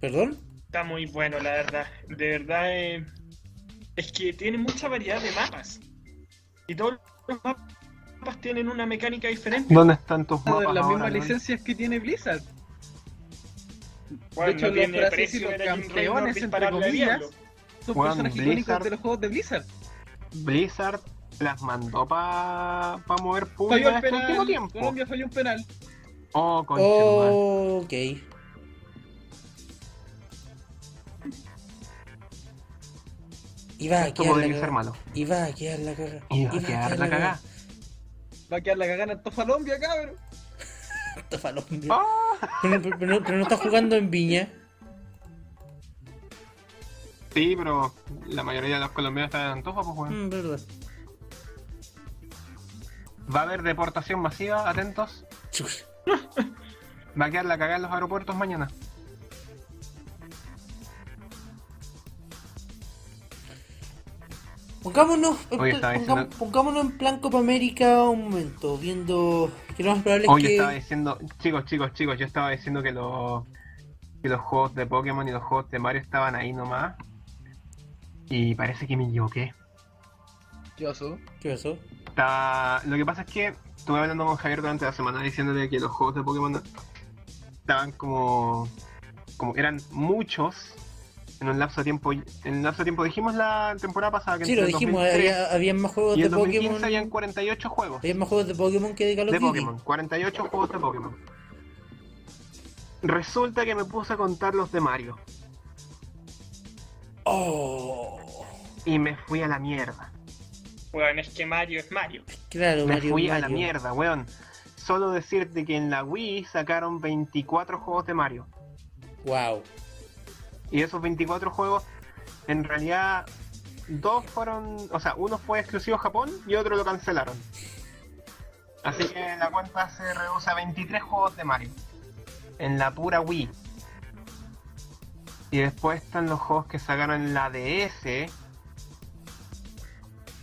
¿Perdón? Está muy bueno, la verdad. De verdad, eh, es que tiene mucha variedad de mapas. Y todos los mapas tienen una mecánica diferente. ¿Dónde están tus mapas las mismas licencias que tiene Blizzard. Bueno, de hecho, no los franceses y los campeones, entre comillas. Son personajes icónicos Blizzard. de los juegos de Blizzard. Blizzard las mandó para pa mover público en el este último penal. tiempo. Colombia falló un penal. Oh. Oh, ok. Iba a Esto quedar la cagada. malo. Iba a quedar la cagada. Iba a quedar la cagada. Va a quedar la cagada en Tofalombia, cabrón. Lo- Oh. Pero, pero- pero no, pero no está jugando en Viña. Sí, pero la mayoría de los colombianos están en Antofa, pues weón. Mm, verdad. Va a haber deportación masiva, atentos. Chus. Va a quedar la cagada en los aeropuertos mañana. Pongámonos, Oye, diciendo- pongámonos en plan Copa América un momento, viendo que lo más probable es Hoy que... estaba diciendo, chicos, chicos, chicos, yo estaba diciendo que los que los juegos de Pokémon y los juegos de Mario estaban ahí nomás. Y parece que me equivoqué. ¿Qué oso? ¿Qué pasó? Estaba... Lo que pasa es que estuve hablando con Javier durante la semana diciéndole que los juegos de Pokémon estaban como. como eran muchos en un lapso de tiempo. En un lapso de tiempo dijimos la temporada pasada que Sí, lo dijimos, 2003 había, había más juegos y de el 2015 Pokémon. habían 48 juegos Había más juegos de Pokémon que de Call of de Duty. Pokémon. 48 juegos de Pokémon. Resulta que me puse a contar los de Mario. Oh, Y me fui a la mierda. Weón, es que Mario es Mario. claro, Me Mario. fui a la mierda, weón. Solo decirte que en la Wii sacaron 24 juegos de Mario. Wow. Y de esos 24 juegos, en realidad, dos fueron. O sea, uno fue exclusivo Japón y otro lo cancelaron. Así que la cuenta se reduce a 23 juegos de Mario. En la pura Wii. Y después están los juegos que sacaron en la DS.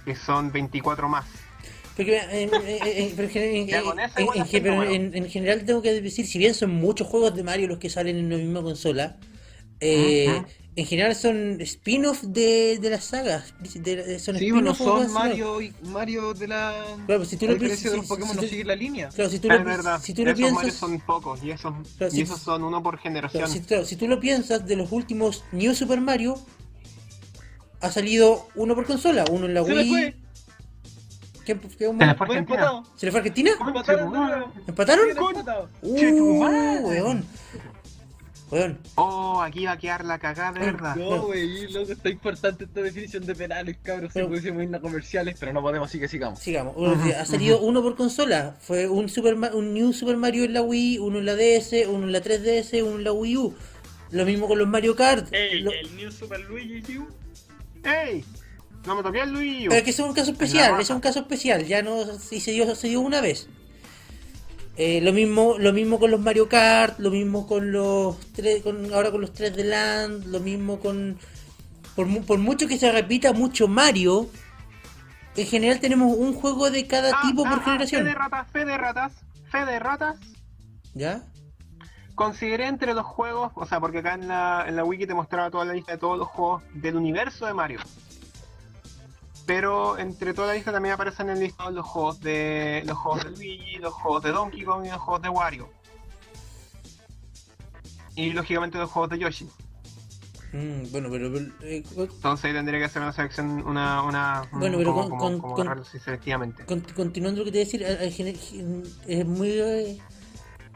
Que son 24 más. Porque, eh, eh, eh, pero en, en- en- en general tengo que decir, si bien son muchos juegos de Mario los que salen en la misma consola, eh, en general son spin-off de, de las sagas. de- de- son Sí, spin-off son Mario y Mario de la. Claro, si tú lo piensas- de los si- Pokémon si no tú- siguen la línea. Claro, si tú lo, verdad, si tú lo piensas, Mario son pocos y esos, Claro, y si- esos son uno por generación. claro, si, claro, si tú lo piensas, de los últimos New Super Mario, ha salido uno por consola, uno en la Se Wii. ¿Qué, qué- Se le fue Argentina. empatado. ¿Se le fue a Argentina? Empataron. ¿Empataron? Uh, weón. Weón. Oh, aquí va a quedar la cagada verdad. No, wey, loco, está importante esta definición de penales, cabros. Pero- Se pudiesen ir a comerciales, pero no podemos, así que sigamos. Sigamos. Uno decía, ha salido uno por consola. Fue un Super un New Super Mario en la Wii, uno en la DS, uno en la 3DS, uno en la Wii U. Lo mismo con los Mario Kart. Ey, Lo- el New Super Luigi U. ¡Ey! No me toqué el Luigi. Pero es que ese es un caso especial, ese es un caso especial, ya no si se dio, se dio una vez. Eh, lo mismo, lo mismo con los Mario Kart, lo mismo con los tres, con, ahora con los 3 de Land, lo mismo con por, mu- por mucho que se repita mucho Mario, en general tenemos un juego de cada Ah, tipo ah, por ah, generación. Fe de ratas, fe de ratas, fe de ratas. ¿Ya? Consideré entre los juegos, o sea, porque acá en la, en la wiki te mostraba toda la lista de todos los juegos del universo de Mario. Pero entre toda la lista también aparecen en el listado los juegos de los juegos de Luigi, los juegos de Donkey Kong y los juegos de Wario. Y lógicamente los juegos de Yoshi. Mm, bueno, pero, pero, eh, Entonces ahí tendría que hacer una selección, una, una Bueno, pero como, con- como- con- como con- selectivamente. Con- continuando lo que te voy a decir, es muy. eh,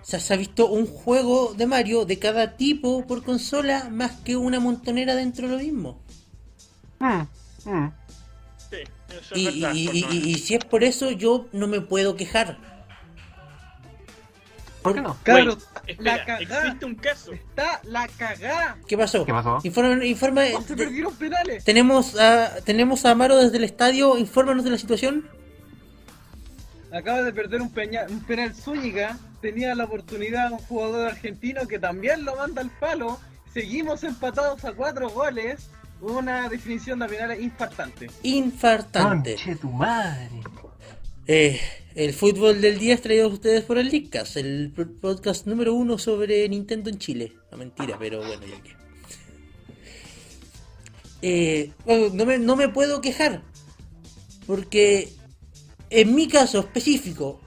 o sea, se ha visto un juego de Mario de cada tipo por consola más que una montonera dentro de lo mismo. Mm, mm. Es Y, verdad. y- si es por eso, yo no me puedo quejar. ¿Por qué no? Espera, la cagá. existe un caso. Está la cagá. ¿Qué pasó? ¿Qué pasó? Informa, informa- Oh, se perdieron penales. tenemos, a, tenemos a Amaro desde el estadio, infórmanos de la situación. Acaba de perder un, peña- un penal Zúñiga. Tenía la oportunidad un jugador argentino que también lo manda al palo. Seguimos empatados a cuatro goles. Una definición de penales infartante. Infartante. Conche tu madre. Eh, el fútbol del día es traído a ustedes por el Leadcast, el podcast número uno sobre Nintendo en Chile. No mentira, pero bueno, ya que. Eh, bueno, no, me, no me puedo quejar, porque en mi caso específico,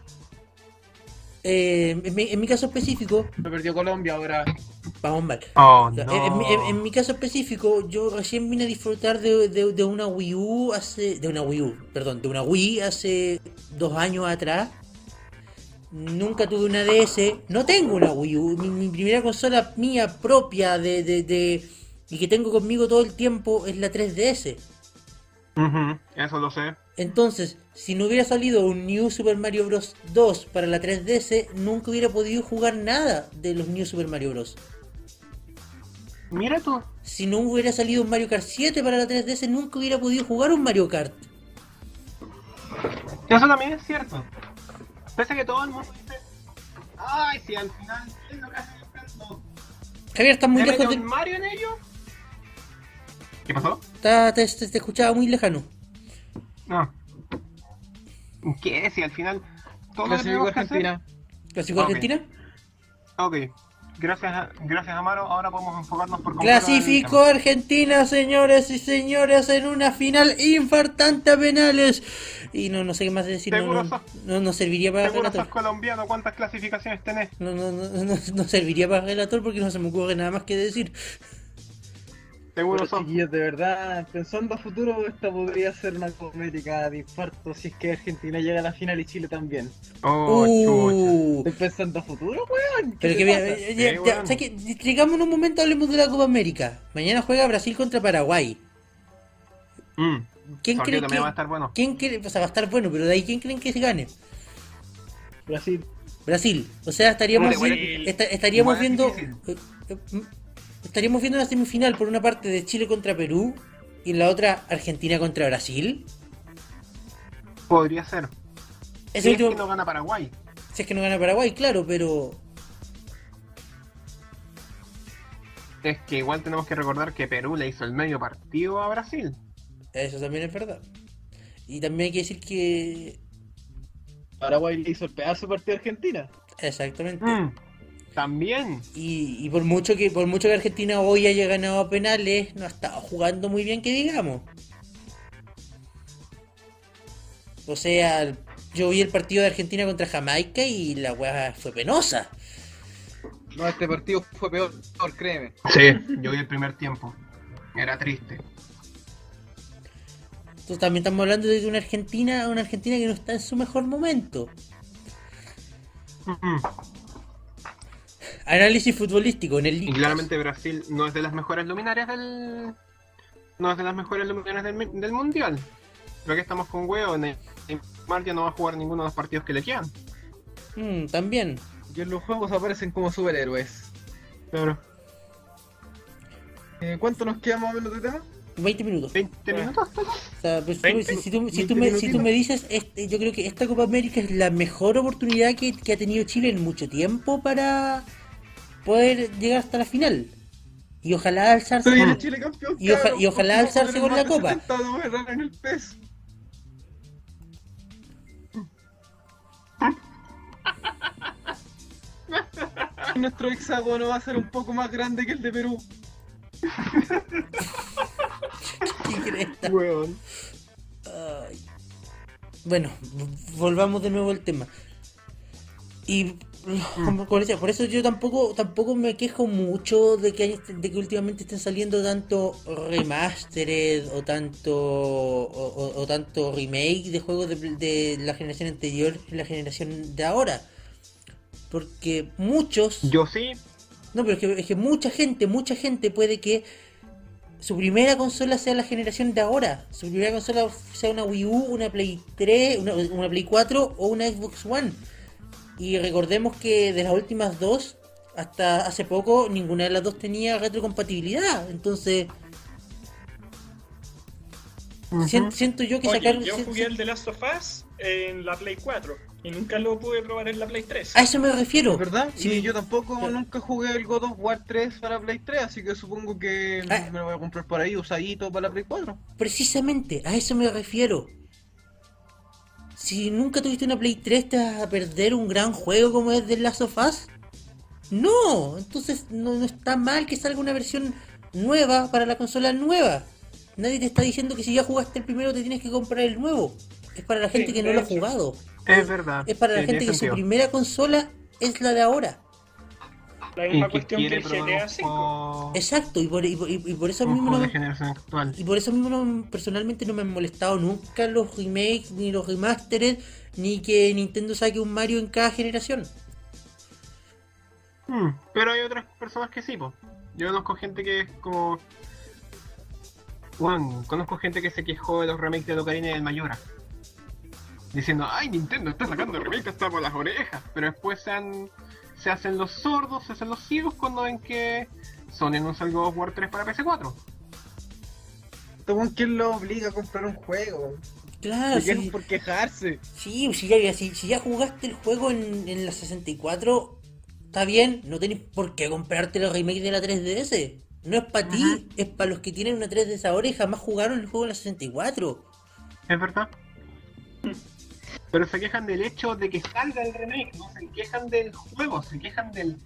eh, en, mi, en mi caso específico, Se perdió Colombia ahora. Vamos mal. Oh, no. en, en- en mi caso específico, yo recién vine a disfrutar de, de- de una Wii U hace. De una Wii U, perdón, de una Wii hace dos años atrás. Nunca tuve una DS. No tengo una Wii U. Mi, mi primera consola mía propia de, de, y que tengo conmigo todo el tiempo es la 3DS. Ujú, Eso lo sé. Entonces, si no hubiera salido un New Super Mario Bros. 2 para la 3DS, nunca hubiera podido jugar nada de los New Super Mario Bros. Mira tú. Si no hubiera salido un Mario Kart 7 para la 3DS, nunca hubiera podido jugar un Mario Kart. Eso también es cierto. Pese a que todo el mundo dice, ay, si al final es lo que hace Nintendo. Javier, estás muy ¿Le lejos de... un Mario en ello? ¿Qué pasó? Está- te, te- te escuchaba muy lejano. No. ¿Qué? Si al final. Todo lo que Clasificó tenemos que hacer- Argentina. ¿Clasificó Ok. Argentina? Ok. Gracias, a- gracias Amaro. Ahora podemos enfocarnos por completo en Clasificó Argentina, señores y señores, en una final infartante a penales. Y no, no sé qué más decir, no, no, sos- no, no serviría para. Seguro relator. sos colombiano. ¿Cuántas clasificaciones tenés? No, no, no, no, no serviría para relator porque no se me ocurre nada más que decir. Seguro sos. chiquillos, de verdad, pensando a futuro, esta podría ser una comédica de infarto si es que Argentina llega a la final y Chile también. Oh. Uh, ¿Estoy pensando a futuro, weón? ¿Qué pero que ya, ya, Sí, bueno. ¿sabes qué? Distraigámonos un momento, hablemos de la Copa América. Mañana juega Brasil contra Paraguay. Mm. ¿Quién cree que, va a estar bueno. quién cree, o sea, va a estar bueno, pero de ahí quién creen que se gane? Brasil. Brasil. O sea, estaríamos, estaríamos igual es viendo estaríamos viendo una semifinal por una parte de Chile contra Perú y en la otra Argentina contra Brasil. Podría ser. Ese Si es último, que no gana Paraguay. si es que no gana Paraguay, claro, pero Es que igual tenemos que recordar que Perú le hizo el medio partido a Brasil. eso también es verdad. Y también hay que decir que Paraguay le hizo el pedazo de partido a Argentina. exactamente. Mm. También. Y, y por mucho que por mucho que Argentina hoy haya ganado a penales, no ha estado jugando muy bien que digamos. O sea, yo vi el partido de Argentina contra Jamaica y la weá fue penosa. No, este partido fue peor, peor, créeme. Sí, yo vi el primer tiempo. Era triste. Entonces también estamos hablando de una Argentina, una Argentina que no está en su mejor momento. Mm. Análisis futbolístico en el Y League claramente Brasil no es de las mejores luminarias del. No es de las mejores luminarias del, del mundial. Pero aquí estamos con huevo. Ne- Neymar ya no va a jugar ninguno de los partidos que le quedan. Mm, también. Y en los juegos aparecen como superhéroes. Pero, Eh, ¿Cuánto nos queda más o menos de tema? 20 minutos. 20 minutos. O sea, pues, 20, si, si tú, si 20 tú me, si tú minutitos. me dices, este, yo creo que esta Copa América es la mejor oportunidad que, que ha tenido Chile en mucho tiempo para poder llegar hasta la final. Y ojalá alzarse con- Chile campeón. Y oja- cabrón, y ojalá alzarse con la copa. más de 70 de errar en el PES. Nuestro hexágono va a ser un poco más grande que el de Perú. ¿Qué. Bueno, volvamos de nuevo al tema. Y por eso yo tampoco tampoco me quejo mucho de que hay- de que últimamente estén saliendo tanto remastered o tanto o, o- o tanto remake de juegos de, de la generación anterior y la generación de ahora. Porque muchos Yo sí. no, pero es que, es que mucha gente, mucha gente puede que su primera consola sea la generación de ahora. Su primera consola sea una Wii U, una Play 3, una, una Play 4 o una Xbox One. Y recordemos que de las últimas dos, hasta hace poco, ninguna de las dos tenía retrocompatibilidad. Entonces, sien- siento yo que Oye, sacaron... yo jugué el The Last of Us en la Play 4 y nunca lo pude probar en la Play 3. A eso me refiero. ¿Verdad? Sí, y yo tampoco Claro. nunca jugué el God of War 3 para Play 3, así que supongo que Ah. me lo voy a comprar por ahí usadito para la Play 4. Precisamente, a eso me refiero. Si nunca tuviste una Play 3, ¿te vas a perder un gran juego como es The Last of Us? No, entonces no, no está mal que salga una versión nueva para la consola nueva. Nadie te está diciendo que si ya jugaste el primero te tienes que comprar el nuevo. Es para la gente Sí, que no lo ha jugado. Es verdad. Es para la gente que su primera consola es la de ahora. La misma que cuestión que el GTA un 5. juego- Exacto, y por, y por- y por eso mismo no actual. Y por eso mismo no- personalmente no me han molestado nunca los remakes, ni los remastered, ni que Nintendo saque un Mario en cada generación. Hmm, Pero hay otras personas que sí, po. Yo conozco gente que es como. Bueno, conozco gente que se quejó de los remakes de Ocarina y del Mayora. Diciendo, ay, Nintendo está sacando remakes hasta por las orejas. Pero después se, han- se hacen los sordos, se hacen los ciegos cuando ven que Sony anuncia el God of War 3 para PC4. Este weón, ¿quién lo obliga a comprar un juego? Claro, ¿Se quejan sí, por quejarse? sí, si ya, si, si ya jugaste el juego en, en la 64, está bien, no tenés por qué comprarte los remakes de la 3DS. No es para ti, es para los que tienen una 3DS ahora y jamás jugaron el juego en la 64. Es verdad. Pero se quejan del hecho de que salga el remake, no se quejan del juego, se quejan del,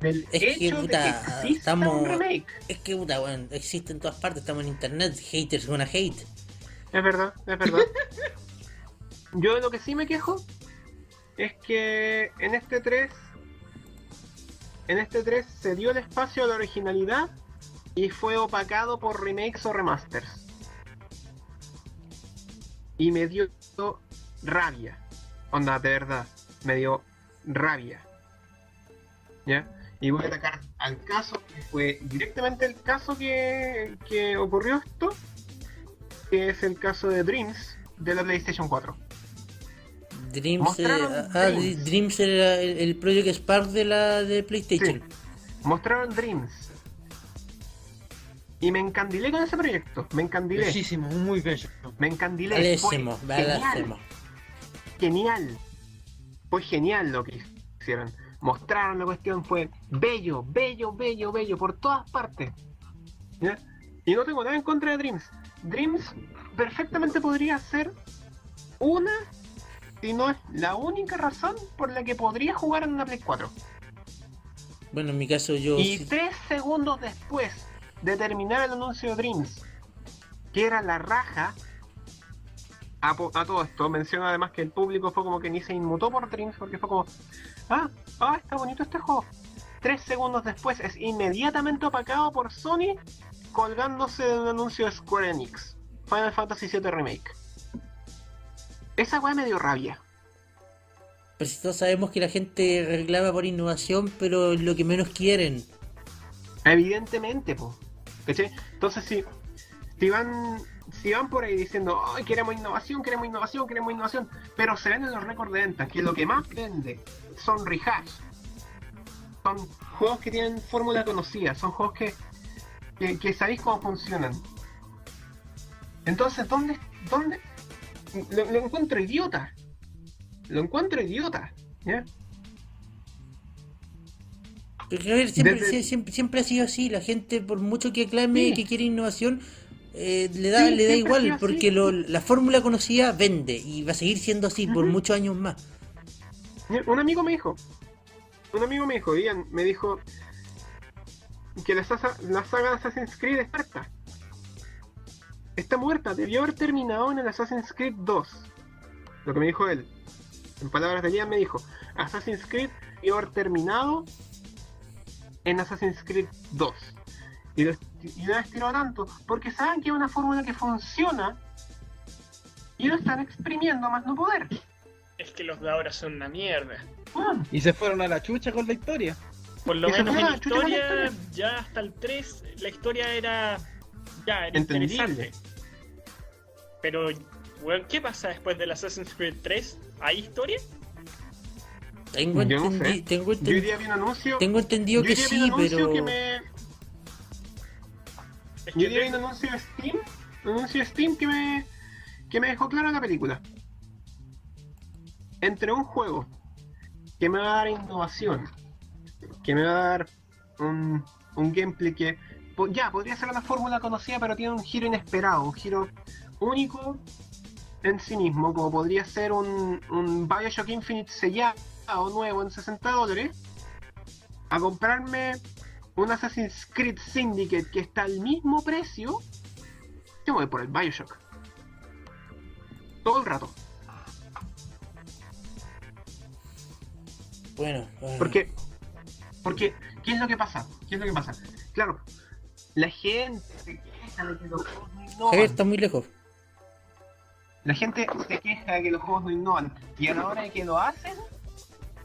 del Es que, hecho puta, de que exista estamos- un remake. Es que, puta, bueno, existe en todas partes, estamos en internet, haters gonna hate. Es verdad, es verdad. Yo de lo que sí me quejo es que en este 3 en este 3 se dio el espacio a la originalidad y fue opacado por remakes o remasters. Y me dio rabia. Onda, de verdad, me dio rabia. ¿Ya? Y voy a atacar al caso, que fue directamente el caso que, que ocurrió esto, que es el caso de Dreams de la PlayStation 4. Dreams, Mostraron eh, ah, Dreams. Dreams era el, el Project Spark de la de PlayStation. Mostraron Dreams. Y me encandilé con ese proyecto. Me encandilé. Bellísimo, muy bello. Me encandilé. Fue Balésimo, genial. Fue genial lo que hicieron. Mostraron la cuestión. Fue bello, bello, bello, bello. Por todas partes. ¿Ya? Y no tengo nada en contra de Dreams. Dreams perfectamente podría ser una, si no es la única razón por la que podría jugar en una Play 4. Bueno, en mi caso yo... Y tres segundos después de terminar el anuncio de Dreams, que era la raja, a, todo esto, menciono además que el público fue como que ni se inmutó por Dreams, porque fue como, ah, ah, está bonito este juego. Tres segundos después es inmediatamente opacado por Sony colgándose de un anuncio de Square Enix, Final Fantasy VII Remake. Esa weá me dio rabia. Pero si todos sabemos que la gente reclama por innovación, pero lo que menos quieren. Evidentemente, po. ¿Cachai? Entonces, si, si van si van por ahí diciendo, ay, queremos innovación, queremos innovación, queremos innovación, pero se venden los récords de ventas, que lo que más vende son rehash. Son juegos que tienen fórmula conocida, son juegos que, que, que sabéis cómo funcionan. Entonces, ¿dónde? dónde? Lo, lo encuentro idiota. Lo encuentro idiota. ¿ya? Desde- siempre, siempre ha sido así. La gente, por mucho que aclame Sí. que quiere innovación, eh, le da, Sí, le da igual, porque lo- la fórmula conocida vende y va a seguir siendo así por muchos años más. Un amigo me dijo, un amigo me dijo, Ian, me dijo que la, saga- la saga Assassin's Creed es muerta. Está muerta, debió haber terminado en el Assassin's Creed 2. Lo que me dijo él. En palabras de Ian me dijo, Assassin's Creed debió haber terminado en Assassin's Creed 2. Y y lo estiró tanto, porque saben que es una fórmula que funciona y lo están exprimiendo a más no poder. Es que los de ahora son una mierda. Mm. Y se fueron a la chucha con la historia. Por lo menos en la historia, historia. ya hasta el 3, la historia era. Ya, era interesante. Pero, weón, ¿qué pasa después del Assassin's Creed 3? ¿Hay historia? Tengo, Yo no entendi- sé. tengo, Yo enten- tengo entendido que sí, un anuncio pero... que me. Es Yo que vi un anuncio de Steam. Un anuncio de Steam que me. que me dejó clara la película. Entre un juego que me va a dar innovación, que me va a dar un, un gameplay que. Ya, podría ser una fórmula conocida, pero tiene un giro inesperado, un giro único en sí mismo, como podría ser un, un Bioshock Infinite sellado nuevo en 60 dólares, a comprarme un Assassin's Creed Syndicate que está al mismo precio, yo voy por el Bioshock. Todo el rato. Bueno, bueno. Porque, porque, ¿qué es lo que pasa? ¿Qué es lo que pasa? Claro, la gente se queja de que los juegos no innovan. Está muy lejos. La gente se queja de que los juegos no innovan. Y a la hora de que lo hacen,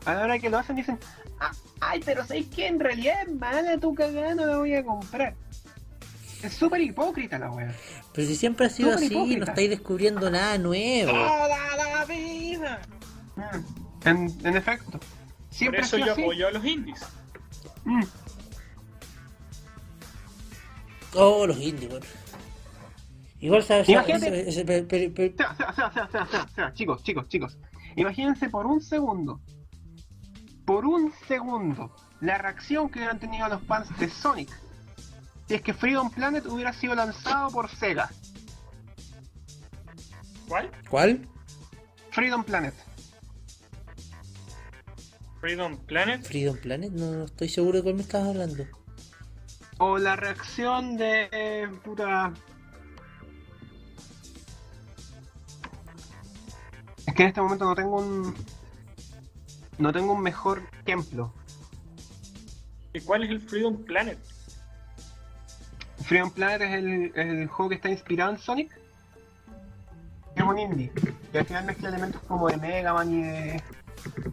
a la hora que lo hacen dicen, "Ah, ay, pero ¿sabes qué? En realidad es mala tu cagada, no la voy a comprar. Es súper hipócrita la wea. Pero si siempre ha sido así, no estáis descubriendo nada nuevo. ¡Toda la vida! Mm, En, en efecto. Por Siempre ha eso sido yo así. apoyo a los indies. Mm. Oh, los indies, bueno. Igual sabes, Imagínate- chicos, chicos, chicos. Imagínense por un segundo, por un segundo, la reacción que hubieran tenido los fans de Sonic si es que Freedom Planet hubiera sido lanzado por Sega. ¿Cuál? ¿Cuál? Freedom Planet. Freedom Planet. Freedom Planet, no, no estoy seguro de cuál me estás hablando. O la reacción de. eh, puta. Es que en este momento no tengo un. No tengo un mejor ejemplo. ¿Y cuál es el Freedom Planet? Freedom Planet es el, el juego que está inspirado en Sonic. Es un indie. Y al final mezcla elementos como de Mega Man y de.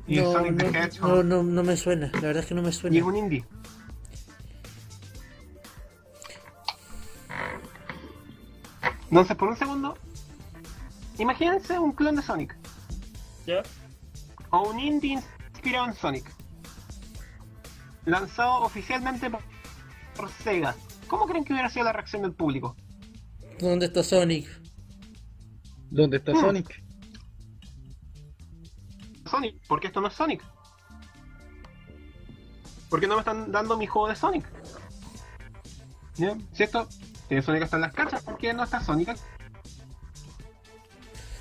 Y de No, Sonic no, the Hedgehog. no, no, no me suena, la verdad es que no me Y suena. es un indie. Entonces, por un segundo, imagínense un clon de Sonic. ¿Ya? O un indie inspirado en Sonic. Lanzado oficialmente por por Sega. ¿Cómo creen que hubiera sido la reacción del público? ¿Dónde está Sonic? ¿Dónde está Hmm. Sonic? Sonic, porque esto no es Sonic. ¿Por qué no me están dando mi juego de Sonic? ¿Ya? Si esto tiene Sonic hasta en las cartas, ¿por qué no está Sonic?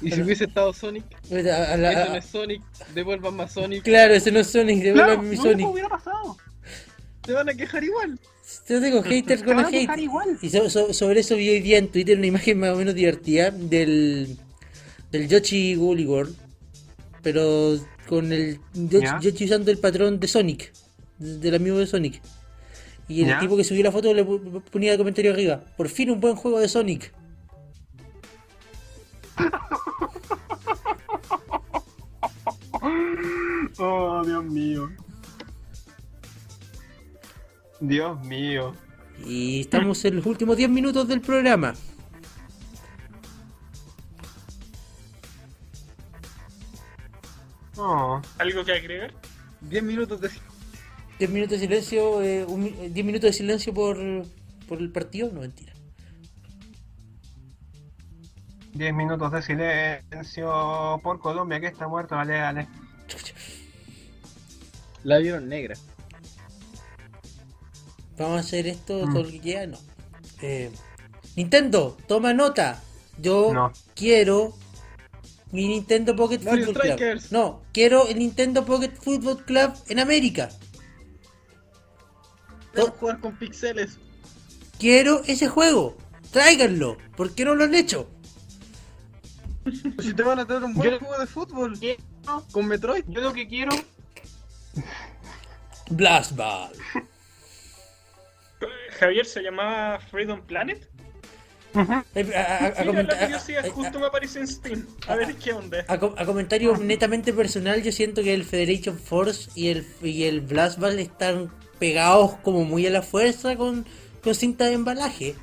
Y si hubiese estado Sonic, A- a la- esto a- no es Sonic, devuelvan más Sonic, Claro, ese no es Sonic, devuelve Claro, mi Sonic. mismo hubiera pasado. te van a quejar igual. Yo tengo haters Te con a hate. igual. Y so- so- sobre eso vi hoy día en Twitter una imagen más o menos divertida del, del Yoshi Woolly World. Pero con el Yoshi, usando el patrón de Sonic. de- Del amigo de Sonic. Y el Ya. tipo que subió la foto le pu- ponía el comentario arriba. Por fin un buen juego de Sonic. Oh, Dios mío. Dios mío. Y estamos en los últimos 10 minutos del programa. Oh. ¿Algo que agregar? 10 minutos de 10 minutos de silencio, eh, un mi- eh, 10 minutos de silencio por, por el partido. No, mentira. 10 minutos de silencio por Colombia que está muerto, dale, dale. La vieron negra. Vamos a hacer esto Mm. todo lo que queda, no. Eh, Nintendo, toma nota. Yo No. quiero mi Nintendo Pocket Mario Football Club. No, quiero el Nintendo Pocket Football Club en América. A jugar con pixeles. Quiero ese juego. Tráiganlo. ¿Por qué no lo han hecho? Si te van a traer un buen Yo- juego de fútbol Quiero- con Metroid. Yo lo que quiero Blast Ball. Javier se llamaba Freedom Planet. Eh, a- a- a Mira, comenta- la curiosidad a- a- justo me apareció en Steam. A ver qué onda. A, com- a comentario netamente personal, yo siento que el Federation Force y el, y el Blast Ball están pegados como muy a la fuerza con, con cinta de embalaje.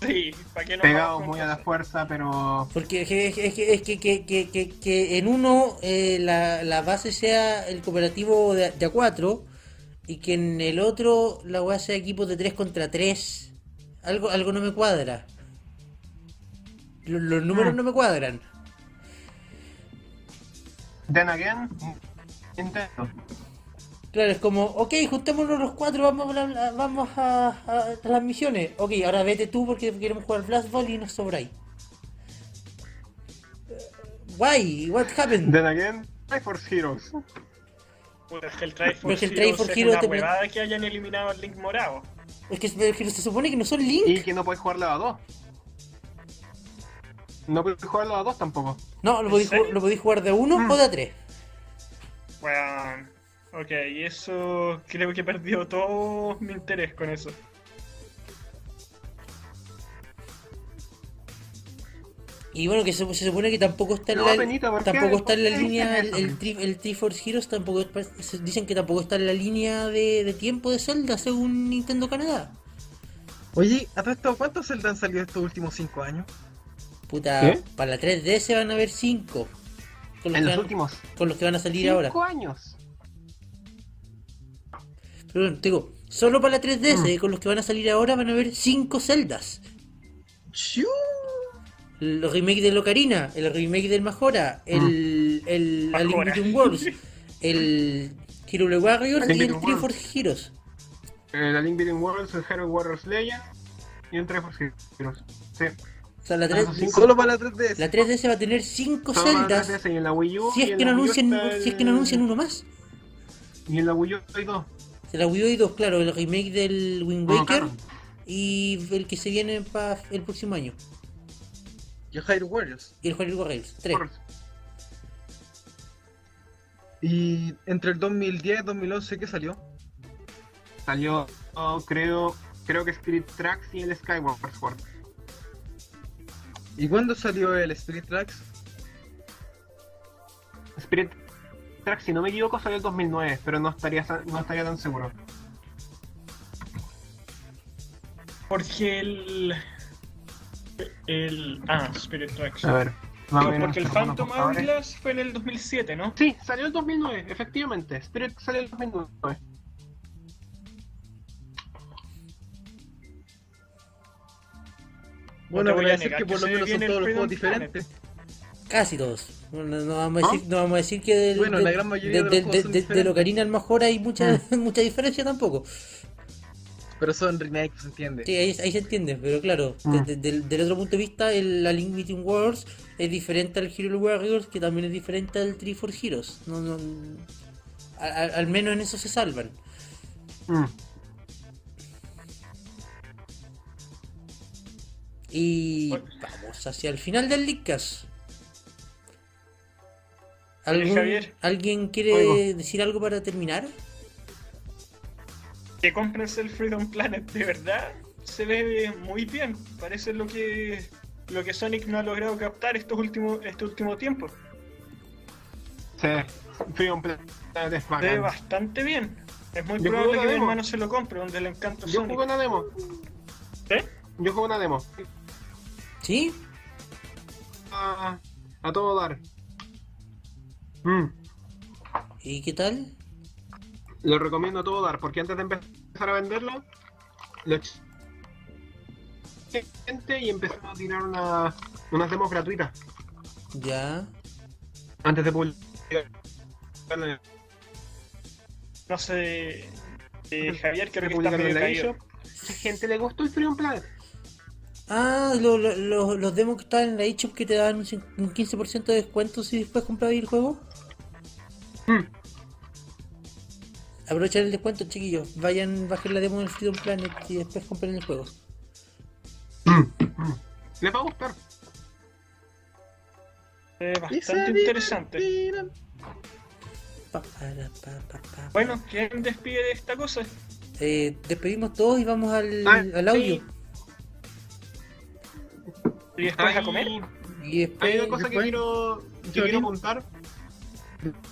Sí, para que no pegado hagamos muy a la fuerza, pero Porque es que, es que, es que, que, que- que- en uno eh, la, la base sea el cooperativo de, de a 4 y que en el otro la weá sea equipos de 3 contra 3. Algo, algo no me cuadra. Los, los números Mm. no me cuadran. then again, Nintendo. Claro, es como, ok, juntémonos los cuatro, vamos a, la- vamos a, a las misiones. Ok, ahora vete tú porque queremos jugar Blast Ball y nos sobráis. Why? What happened? Then again, Triforce Heroes. Puta, es que el Triforce Porque el Heroes Triforce es Heroes una te- huevada que hayan eliminado al Link morado. Es que, es que se supone que no son Y Link. que no puedes jugarlo a dos. No puedes jugarlo a dos tampoco. No, lo ¿En podéis, lo jugar de uno Mm. o de a tres. Bueno, ok, y eso creo que perdió todo mi interés con eso. Y bueno, que se, se supone que tampoco está en No, la, Benito, ¿por qué- tampoco está en la línea, el, el, tri- el Triforce Heroes tampoco, se- dicen que tampoco está en la línea de, de tiempo de Zelda según Nintendo Canadá. Oye, ¿a todo esto cuántos Zelda han salido estos últimos 5 años? Puta, ¿Qué? para la 3DS van a haber 5. Con, los En que los van- últimos con los que van a salir ahora. cinco años. Pero bueno, te digo, solo para la 3DS, Mm. con los que van a salir ahora van a haber 5 Zeldas. ¡Chiu! El remake del Ocarina, el remake del Majora, el, el A Link Majora. Between Worlds, el Hero Warriors y el Triforce Heroes. La Link Between Worlds, el Hero Warriors Legend y el Triforce Heroes. Sí. O sea, la, Ah, esos 3, cinco. Solo para la 3DS. la 3DS va a tener 5 Solo para celdas 3DS y en la Wii U. si es que no la anuncian, está si es que no el- anuncian uno más. Y en la Wii U hay dos. De la Wii U hay dos, claro, el remake del Wind No, Waker y el que se viene para el próximo año. Y Hyrule Warriors. Y el Hyrule Warriors 3. Correcto. Y entre el 2010 y 2011, ¿qué salió? Salió, oh, creo, creo que Spirit Tracks y el Skyward Sword. ¿Y cuándo salió el Spirit Tracks? Spirit Si no me equivoco, salió el 2009, pero no estaría, no estaría tan seguro. Porque el. El. Ah, Spirit Tracks. A ver. No, vamos a ver porque el Phantom. Hourglass fue en el 2007, ¿no? Sí, salió el 2009, efectivamente. Spirit salió el 2009. Bueno, voy a decir que por lo menos son todos los juegos diferentes. Casi todos. No, no vamos a ¿Ah? decir, no vamos a decir que del- Bueno, de, la gran mayoría de, al mejor hay mucha, mucha diferencia tampoco. Pero son remakes, ¿se entiende? Sí, ahí, ahí se entiende, pero claro, Mm. de- de- del, del otro punto de vista, el, la Link Between Worlds es diferente al Hero Warriors, que también es diferente al Tree for Heroes. No, no, a- a- al menos en eso se salvan. Mm. Y Bueno. vamos hacia el final del Leadcast. Oye, ¿Algún- Javier. ¿Alguien quiere Oigo. decir algo para terminar? Que cómprense el Freedom Planet, de verdad. Se ve muy bien. Parece lo que. Lo que Sonic no ha logrado captar estos últimos, este último tiempo. Sí, Freedom Planet es Se ve bacán. bastante bien. Es muy Yo probable que mi hermano se lo compre, donde le encanta Yo Sonic. jugué una demo. ¿Eh? Yo jugué una demo. ¿Sí? A, a todo dar. Mm. ¿Y qué tal? Lo recomiendo a todo dar, porque antes de empezar a venderlo, lo gente y empezó a tirar una, unas demos gratuitas Ya. antes de publicar. No sé. eh, Javier, creo de que está medio la caído. eShop. Mucha gente le gustó el Freedom Planet. Ah, lo- lo- lo- los demos que estaban en la eShop que te daban un cin- un 15% de descuento si después comprabas el juego. Mm. Aprovechen el descuento, chiquillos. Vayan, bajen la demo del Freedom Planet y después compren el juego. Les va a gustar. Eh, bastante interesante. divertirán. Pa, para, pa, pa, pa. Bueno, ¿quién despide de esta cosa? Eh, despedimos todos y vamos al, Ah, al audio. sí. ¿Y después a Hay- comer? Y después. Hay una cosa que quiero, que ¿Yo quiero digo?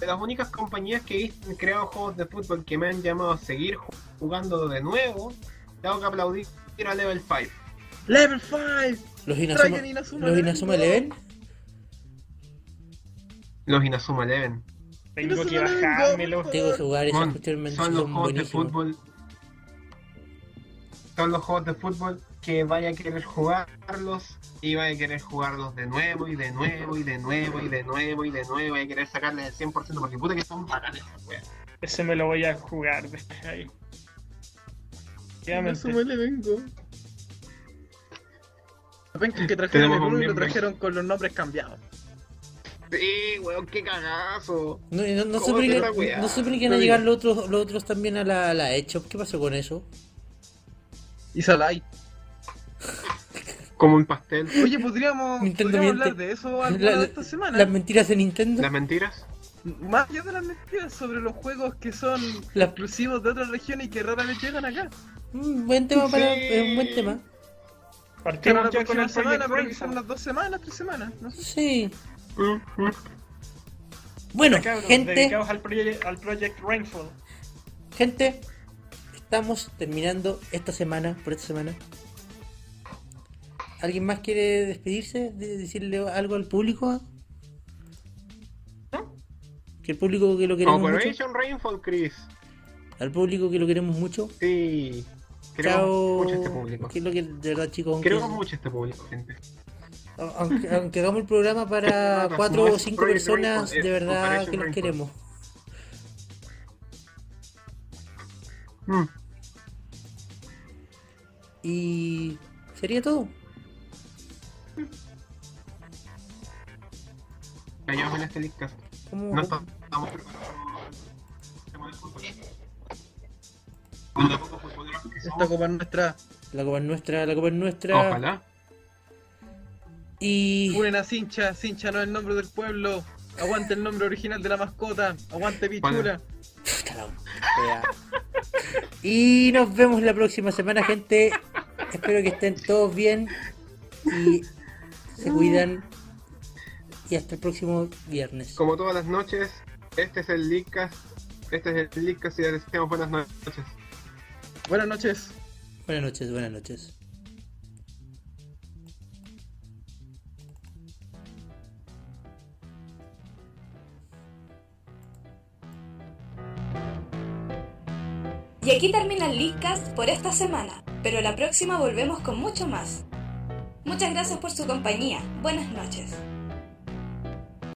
De las únicas compañías que han creado juegos de fútbol que me han llamado a seguir ju- jugando de nuevo, tengo que aplaudir a Level 5. Level 5. Los Inazuma, Inazuma los Inazuma. Eleven. Los Inazuma Eleven. Tengo que bajármelo. Tengo que jugar Son, los juegos de fútbol. Son los juegos de fútbol que vaya a querer jugarlos y vaya a querer jugarlos de nuevo y de nuevo y de nuevo y de nuevo y de nuevo y vaya a querer sacarles el 100% porque puta que son bacanes. Ese me lo voy a jugar después ahí. Efectivamente. Inazuma Eleven, go. Ven que trajeron el un uno y lo trajeron con los nombres cambiados. Sí, weón, qué cagazo. No, no, no ¿Cómo supone es que, no supone que van a llegar los otros, los otros también a la, a la eShop. ¿Qué pasó con eso? Y Salai. Como un pastel. Oye, podríamos, hablar de eso alguna La- de esta semana. Las mentiras de Nintendo. Las mentiras. Más allá de las mentiras sobre los juegos que son La- exclusivos de otras regiones y que rara vez llegan acá. Un buen tema para. Sí. Es un buen tema. Partimos la ya con el semana, pero que son las dos semanas, tres semanas, no sé. Sí. Mm, mm. Bueno, Cabros, gente, dedicados al, proye- al Project Rainfall. gente, estamos terminando esta semana, por esta semana. ¿Alguien más quiere despedirse? De decirle algo al público? ¿No? Que el público que lo queremos mucho. Operation Rainfall, Chris. Al público que lo queremos mucho. Sí. Queremos Chao. mucho este público. Que es lo que de verdad, chicos. Aunque, Queremos mucho este público, gente. aunque, aunque hagamos el programa para cuatro o cinco personas, de verdad que los queremos. Mm. Y sería todo. Callamos en este. ¿Cómo- No estamos preparados para el fútbol. Esta copa es nuestra. La copa es nuestra, la copa es nuestra. Ojalá. Y Unen a Cincha. Cincha no es el nombre del pueblo. Aguante el nombre original de la mascota. Aguante Pichula. Y nos vemos la próxima semana, gente. Espero que estén todos bien y se cuidan. Y hasta el próximo viernes. Como todas las noches, este es el Leadcast. Este es el Leadcast y les deseamos buenas noches. Buenas noches. Buenas noches, buenas noches. Y aquí termina el Leadcast por esta semana, pero la próxima volvemos con mucho más. Muchas gracias por su compañía. Buenas noches.